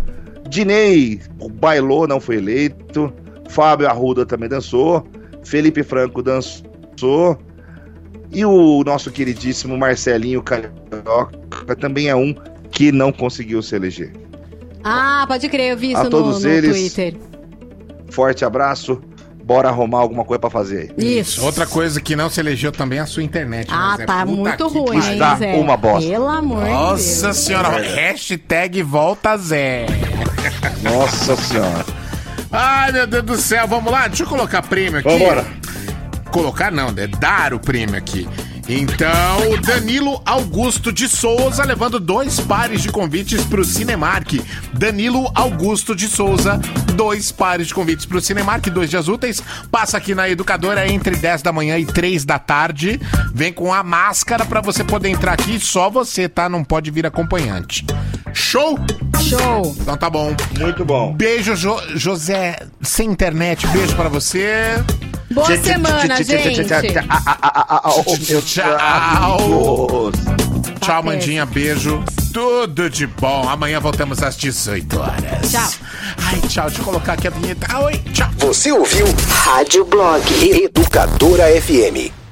Dinei bailou, não foi eleito. Fábio Arruda também dançou. Felipe Franco dançou. E o nosso queridíssimo Marcelinho Carioca também é um que não conseguiu se eleger. Ah, pode crer, eu vi isso A no, todos no eles, Twitter. Forte abraço. Bora arrumar alguma coisa pra fazer. Isso. Outra coisa que não se elegeu também é a sua internet. Ah, né, Zé? tá Puta muito que ruim, hein, Está Zé? uma bosta. Pelo amor de Deus. Nossa senhora, hashtag volta Zé. Nossa senhora. Ai, meu Deus do céu, vamos lá, deixa eu colocar prêmio aqui. Vambora. Colocar não, é dar o prêmio aqui. Então, o Danilo Augusto de Souza levando dois pares de convites pro Cinemark. Danilo Augusto de Souza, dois pares de convites pro Cinemark, dois dias úteis. Passa aqui na educadora entre 10 da manhã e 3 da tarde. Vem com a máscara pra você poder entrar aqui, só você, tá? Não pode vir acompanhante. Show? Show. Então tá bom. Muito bom. Beijo, Jo- José, sem internet. Beijo pra você. Boa semana, gente. Tchau. Tchau, Mandinha. Beijo. Tudo de bom. Amanhã voltamos às 18 horas. Tchau. Ai, tchau. Deixa eu colocar aqui a vinheta. Oi, tchau. Você ouviu Rádio Blog Educadora FM.